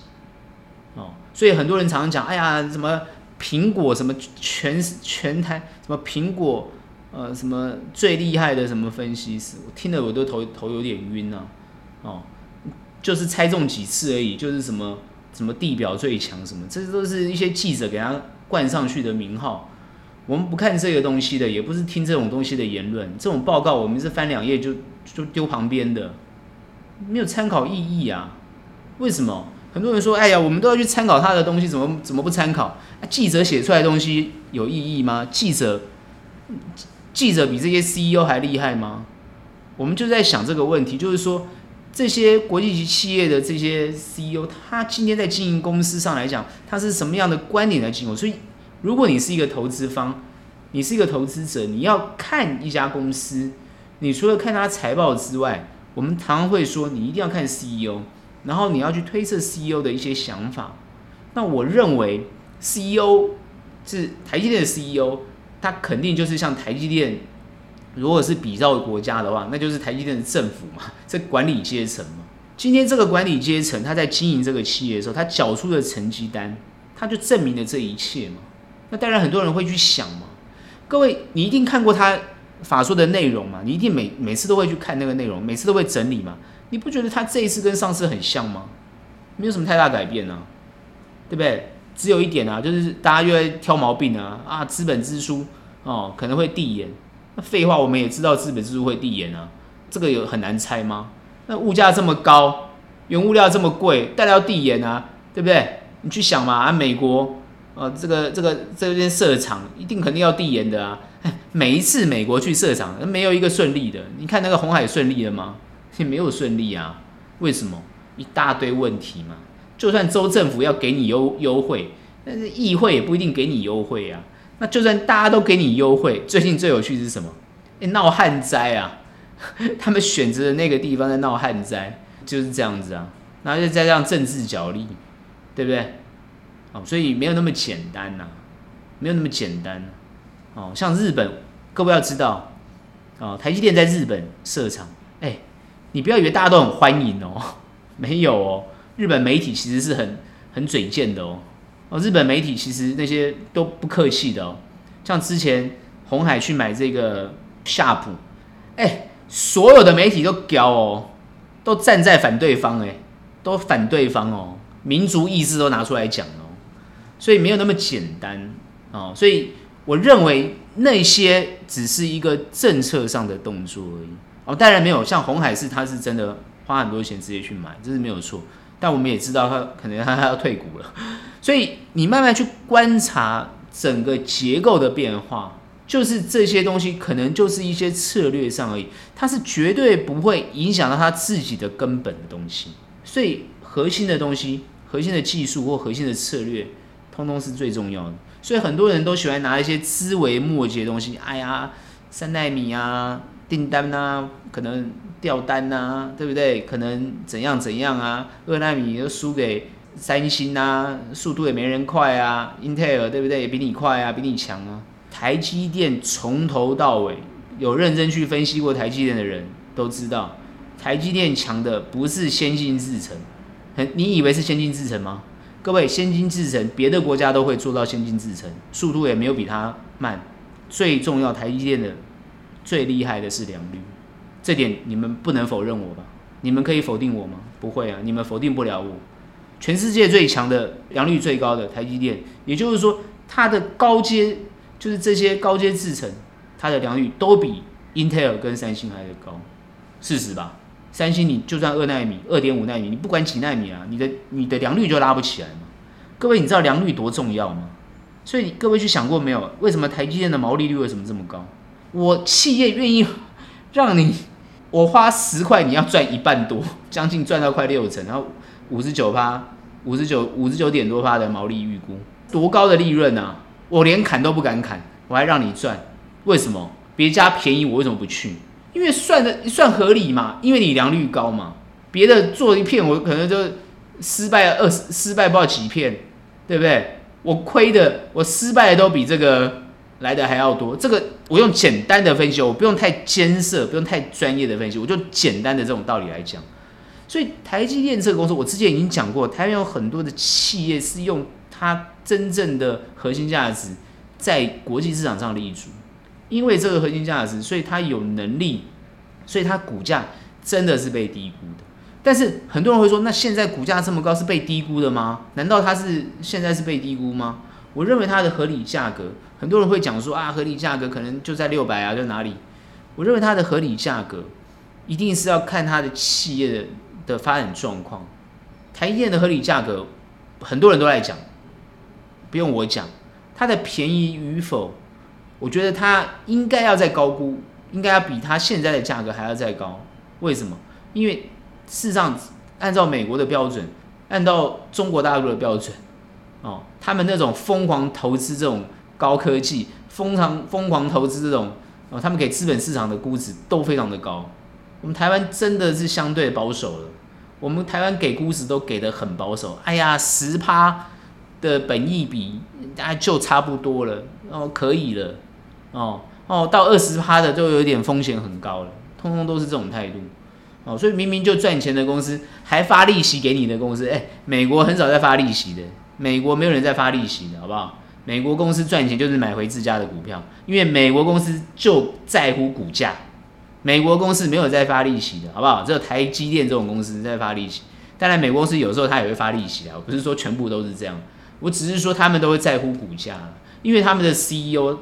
哦，所以很多人常常讲，哎呀，什么苹果什么全全台什么苹果呃什么最厉害的什么分析师，我听了我都头头有点晕呢，哦。就是猜中几次而已，就是什么什么地表最强什么，这都是一些记者给他冠上去的名号。我们不看这个东西的，也不是听这种东西的言论。这种报告我们是翻两页就就丢旁边的，没有参考意义啊。为什么？很多人说，哎呀，我们都要去参考他的东西，怎么怎么不参考？啊，记者写出来的东西有意义吗？记者记者比这些 CEO 还厉害吗？我们就在想这个问题，就是说。这些国际级企业的这些 CEO，他今天在经营公司上来讲，他是什么样的观点来经营？所以，如果你是一个投资方，你是一个投资者，你要看一家公司，你除了看他财报之外，我们常常会说，你一定要看 CEO，然后你要去推测 CEO 的一些想法。那我认为，CEO 是台积电的 CEO，他肯定就是像台积电。如果是比照国家的话，那就是台积电的政府嘛，这管理阶层嘛。今天这个管理阶层，他在经营这个企业的时候，他缴出的成绩单，他就证明了这一切嘛。那当然很多人会去想嘛，各位，你一定看过他法说的内容嘛？你一定每每次都会去看那个内容，每次都会整理嘛？你不觉得他这一次跟上次很像吗？没有什么太大改变啊，对不对？只有一点啊，就是大家又在挑毛病啊啊，资本支出哦可能会递延。那废话，我们也知道资本支出会递延啊，这个有很难猜吗？那物价这么高，原物料这么贵，当然要递延啊，对不对？你去想嘛，啊，美国，呃，这个这个这边设厂一定肯定要递延的啊。每一次美国去设厂，没有一个顺利的。你看那个红海顺利了吗？也没有顺利啊。为什么？一大堆问题嘛。就算州政府要给你优优惠，但是议会也不一定给你优惠啊。那就算大家都给你优惠，最近最有趣是什么？诶，闹旱灾啊！他们选择的那个地方在闹旱灾，就是这样子啊。然后就再这样政治角力，对不对？哦，所以没有那么简单呐、没有那么简单。哦，像日本，各位要知道，哦，台积电在日本设厂，哎，你不要以为大家都很欢迎哦，没有哦，日本媒体其实是很很嘴贱的哦。哦，日本媒体其实那些都不客气的哦，像之前红海去买这个夏普，哎，所有的媒体都屌哦，都站在反对方哎。都反对方哦，民族意志都拿出来讲哦，所以没有那么简单哦，所以我认为那些只是一个政策上的动作而已哦，当然没有像红海是他是真的花很多钱直接去买，这是没有错，但我们也知道他可能他要退股了，所以你慢慢去观察整个结构的变化，就是这些东西可能就是一些策略上而已，它是绝对不会影响到他自己的根本的东西。所以核心的东西、核心的技术或核心的策略，通通是最重要的。所以很多人都喜欢拿一些枝微末节的东西，哎呀，三纳米啊，订单啊，可能掉单啊，对不对？可能怎样怎样啊？二纳米又输给三星啊，速度也没人快啊。Intel 对不对？也比你快啊，比你强啊。台积电从头到尾有认真去分析过台积电的人都知道。台积电强的不是先进制程，你以为是先进制程吗？各位，先进制程别的国家都会做到先进制程，速度也没有比它慢。最重要，台积电的最厉害的是良率，这点你们不能否认我吧？你们可以否定我吗？不会啊，你们否定不了我。全世界最强的良率最高的台积电，也就是说，它的高阶就是这些高阶制程，它的良率都比 Intel 跟三星还要高，事实吧？三星，你就算二纳米、二点五纳米，你不管几纳米啊，你的你的良率就拉不起来嘛。各位，你知道良率多重要吗？所以各位去想过没有？为什么台积电的毛利率为什么这么高？我企业愿意让你，我花十块，你要赚一半多，将近赚到快六成，然后五十九趴、五十九、五十九点多趴的毛利预估，多高的利润啊！我连砍都不敢砍，我还让你赚，为什么？别家便宜，我为什么不去？因为算的算合理嘛，因为你良率高嘛，别的做一片我可能就失败二十，失败不知道几片，对不对？我亏的，我失败的都比这个来的还要多。这个我用简单的分析，我不用太艰涩，不用太专业的分析，我就简单的这种道理来讲。所以台积电这个公司，我之前已经讲过，台湾有很多的企业是用它真正的核心价值在国际市场上立足。因为这个核心价值，所以它有能力，所以它股价真的是被低估的。但是很多人会说，那现在股价这么高是被低估的吗？难道它是现在是被低估吗？我认为它的合理价格，很多人会讲说啊，合理价格可能就在六百啊，在哪里？我认为它的合理价格一定是要看它的企业的的发展状况。台积电的合理价格，很多人都在讲，不用我讲，它的便宜与否。我觉得它应该要再高估，应该要比它现在的价格还要再高。为什么？因为事实上，按照美国的标准，按照中国大陆的标准，哦，他们那种疯狂投资这种高科技，疯狂疯狂投资这种，哦，他们给资本市场的估值都非常的高。我们台湾真的是相对保守了，我们台湾给估值都给的很保守。哎呀，十趴的本益比，大家就差不多了，哦，可以了。哦哦，到二十趴的就有点风险很高了，通通都是这种态度，哦，所以明明就赚钱的公司还发利息给你的公司，哎，美国很少在发利息的，美国没有人在发利息的，好不好？美国公司赚钱就是买回自家的股票，因为美国公司就在乎股价，美国公司没有在发利息的，好不好？只有台积电这种公司在发利息，当然美国公司有时候他也会发利息啊，不是说全部都是这样，我只是说他们都会在乎股价，因为他们的 CEO。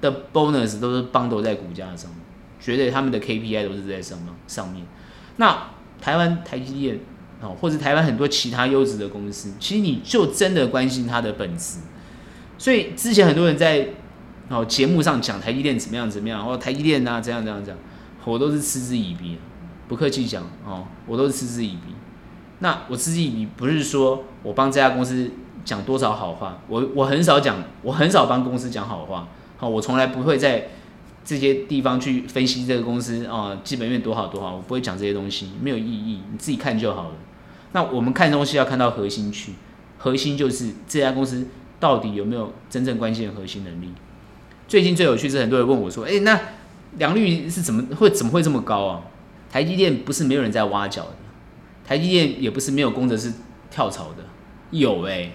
的 bonus 都是 bundle 在股价上面，绝对他们的 KPI 都是在上面上面。那台湾台积电哦，或者台湾很多其他优质的公司，其实你就真的关心它的本质。所以之前很多人在哦节目上讲台积电怎么样怎么样，或台积电啊怎样怎样讲，我都是嗤之以鼻，不客气讲哦，我都是嗤之以鼻。那我嗤之以鼻不是说我帮这家公司讲多少好话，我我很少讲，我很少帮公司讲好话。好，我从来不会在这些地方去分析这个公司啊、基本面多好多好，我不会讲这些东西，没有意义，你自己看就好了。那我们看东西要看到核心去，核心就是这家公司到底有没有真正关键的核心能力。最近最有趣是很多人问我说，哎，那良率是怎么会怎么会这么高啊？台积电不是没有人在挖角的，台积电也不是没有工程师跳槽的，有哎、欸，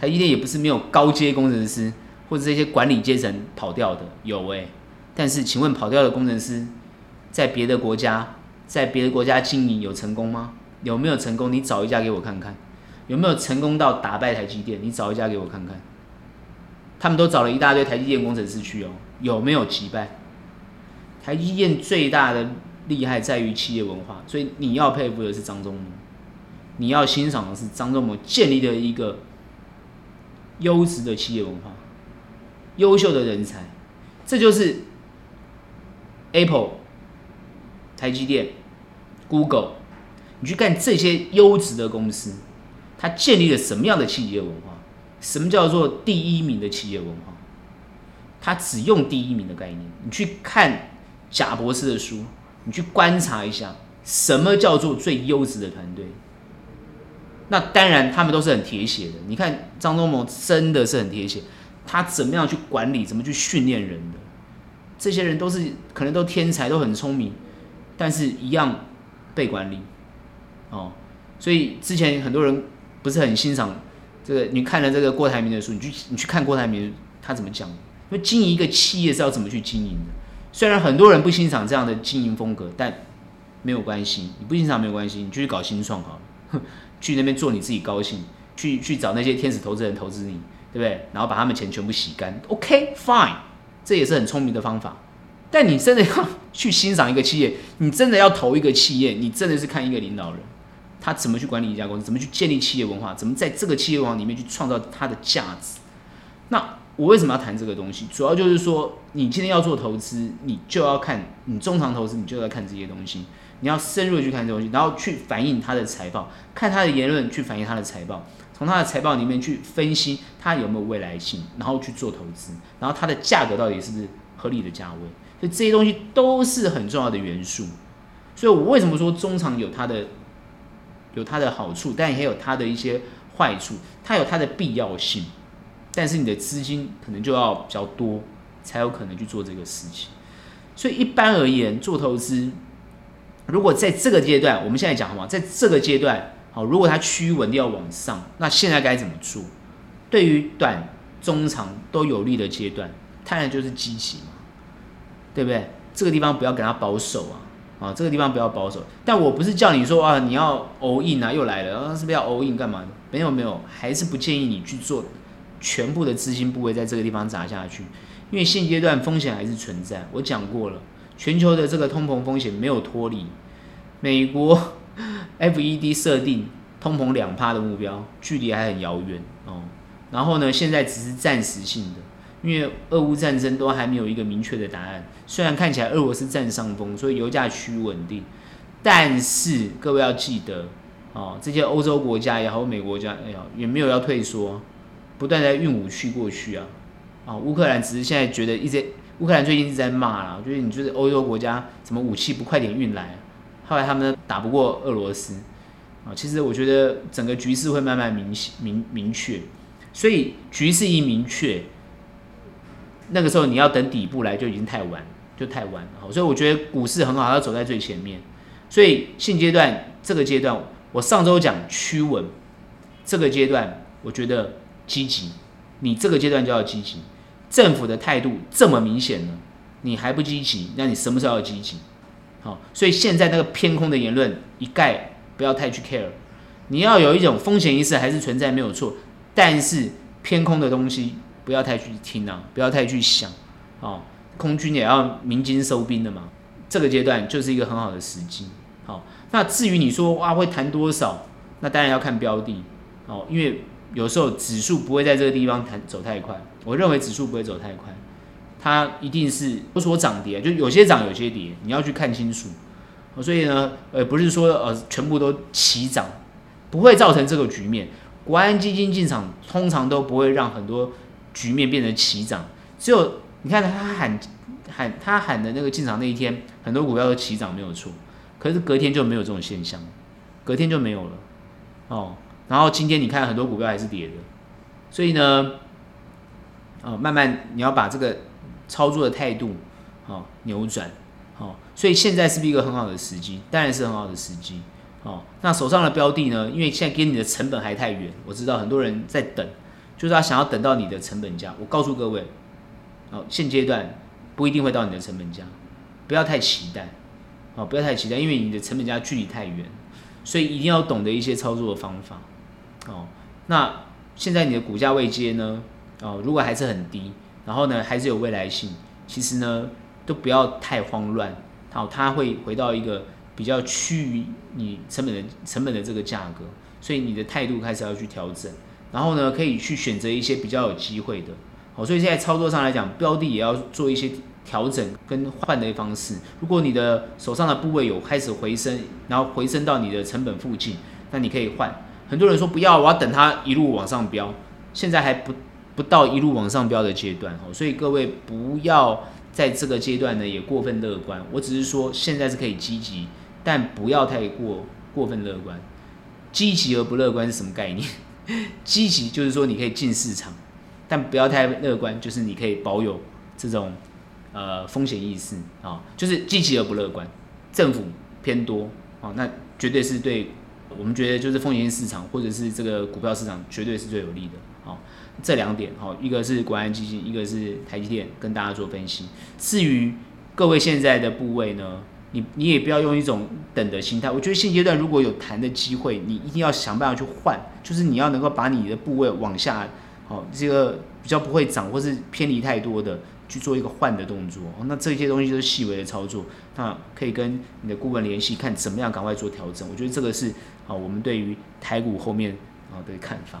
台积电也不是没有高阶工程师或者这些管理阶层跑掉的，有哎、欸。但是，请问跑掉的工程师，在别的国家，在别的国家经营有成功吗？有没有成功？你找一家给我看看。有没有成功到打败台积电？你找一家给我看看。他们都找了一大堆台积电工程师去哦，有没有击败？台积电最大的厉害在于企业文化，所以你要佩服的是张忠谋，你要欣赏的是张忠谋建立的一个优质的企业文化，优秀的人才，这就是。Apple、台积电、Google，你去看这些优质的公司，它建立了什么样的企业文化？什么叫做第一名的企业文化？它只用第一名的概念。你去看贾博士的书，你去观察一下，什么叫做最优质的团队？那当然，他们都是很铁血的。你看张忠谋真的是很铁血，他怎么样去管理，怎么去训练人的？这些人都是可能都天才，都很聪明，但是一样被管理哦。所以之前很多人不是很欣赏这个。你看了这个郭台铭的书，你去你去看郭台铭他怎么讲？因为经营一个企业是要怎么去经营的。虽然很多人不欣赏这样的经营风格，但没有关系，你不欣赏没有关系，你就去搞新创好了，去那边做你自己高兴，去去找那些天使投资人投资你，对不对？然后把他们钱全部洗干，OK fine。这也是很聪明的方法，但你真的要去欣赏一个企业，你真的要投一个企业，你真的是看一个领导人，他怎么去管理一家公司，怎么去建立企业文化，怎么在这个企业文化里面去创造它的价值。那我为什么要谈这个东西？主要就是说，你今天要做投资，你就要看你中长投资，你就要看这些东西，你要深入的去看这些东西，然后去反映他的财报，看他的言论去反映他的财报。从他的财报里面去分析他有没有未来性，然后去做投资，然后它的价格到底是不是合理的价位，所以这些东西都是很重要的元素。所以我为什么说中长有它的有它的好处，但也有它的一些坏处，它有它的必要性，但是你的资金可能就要比较多，才有可能去做这个事情。所以一般而言，做投资，如果在这个阶段，我们现在讲好吗？在这个阶段。好，如果它趋于稳定要往上，那现在该怎么做？对于短、中、长都有利的阶段，当然就是积极嘛，对不对？这个地方不要给它保守啊，啊，这个地方不要保守。但我不是叫你说啊，你要 all in 啊，又来了，啊，是不是要 all in 干嘛？没有没有，还是不建议你去做全部的资金部位在这个地方砸下去，因为现阶段风险还是存在。我讲过了，全球的这个通膨风险没有脱离美国。FED 设定通膨两趴的目标，距离还很遥远哦。然后呢，现在只是暂时性的，因为俄乌战争都还没有一个明确的答案。虽然看起来俄罗斯占上风，所以油价趋于稳定，但是各位要记得哦，这些欧洲国家也好，美国家也好，也没有要退缩，不断在运武器过去啊。啊，乌克兰只是现在觉得一直，乌克兰最近一直在骂啦，就是你就是欧洲国家怎么武器不快点运来？后来他们打不过俄罗斯啊，其实我觉得整个局势会慢慢明明明确，所以局势一明确，那个时候你要等底部来就已经太晚，就太晚了。所以我觉得股市很好，要走在最前面。所以现阶段这个阶段，我上周讲趋稳，这个阶段我觉得积极，你这个阶段就要积极。政府的态度这么明显了，你还不积极，那你什么时候要积极？好，所以现在那个偏空的言论一概不要太去 care，你要有一种风险意识还是存在没有错，但是偏空的东西不要太去听啊，不要太去想，哦，空军也要鸣金收兵的嘛，这个阶段就是一个很好的时机。好，那至于你说哇会弹多少，那当然要看标的，哦，因为有时候指数不会在这个地方弹走太快，我认为指数不会走太快。它一定是不说涨跌，就有些涨有些跌，你要去看清楚。所以呢，呃，不是说呃全部都齐涨，不会造成这个局面。国安基金进场通常都不会让很多局面变成齐涨，只有你看他喊喊他喊的那个进场那一天，很多股票都起涨没有错，可是隔天就没有这种现象，隔天就没有了哦。然后今天你看很多股票还是跌的，所以呢，哦，慢慢你要把这个操作的态度哦扭转，哦，所以现在是不是一个很好的时机？当然是很好的时机。哦，那手上的标的呢？因为现在跟你的成本还太远，我知道很多人在等，就是他想要等到你的成本价。我告诉各位，哦，现阶段不一定会到你的成本价，不要太期待，哦，不要太期待，因为你的成本价距离太远，所以一定要懂得一些操作的方法。哦，那现在你的股价位阶呢？哦，如果还是很低，然后呢还是有未来性，其实呢都不要太慌乱，好，它会回到一个。比较趋于你成本的成本的这个价格，所以你的态度开始要去调整，然后呢，可以去选择一些比较有机会的，好，所以现在操作上来讲，标的也要做一些调整跟换的方式。如果你的手上的部位有开始回升，然后回升到你的成本附近，那你可以换。很多人说不要，我要等它一路往上飙，现在还不不到一路往上飙的阶段哦，所以各位不要在这个阶段呢也过分乐观。我只是说现在是可以积极。但不要太过过分乐观，积极而不乐观是什么概念？积极就是说你可以进市场，但不要太乐观，就是你可以保有这种呃风险意识啊，就是积极而不乐观。政府偏多啊，那绝对是对我们觉得就是风险市场或者是这个股票市场绝对是最有利的啊。这两点哈，一个是国安基金，一个是台积电，跟大家做分析。至于各位现在的部位呢？你你也不要用一种等的心态，我觉得现阶段如果有谈的机会，你一定要想办法去换，就是你要能够把你的部位往下，哦，这个比较不会涨或是偏离太多的去做一个换的动作，那这些东西都是细微的操作，那可以跟你的顾问联系，看怎么样赶快做调整。我觉得这个是啊，我们对于台股后面啊的看法。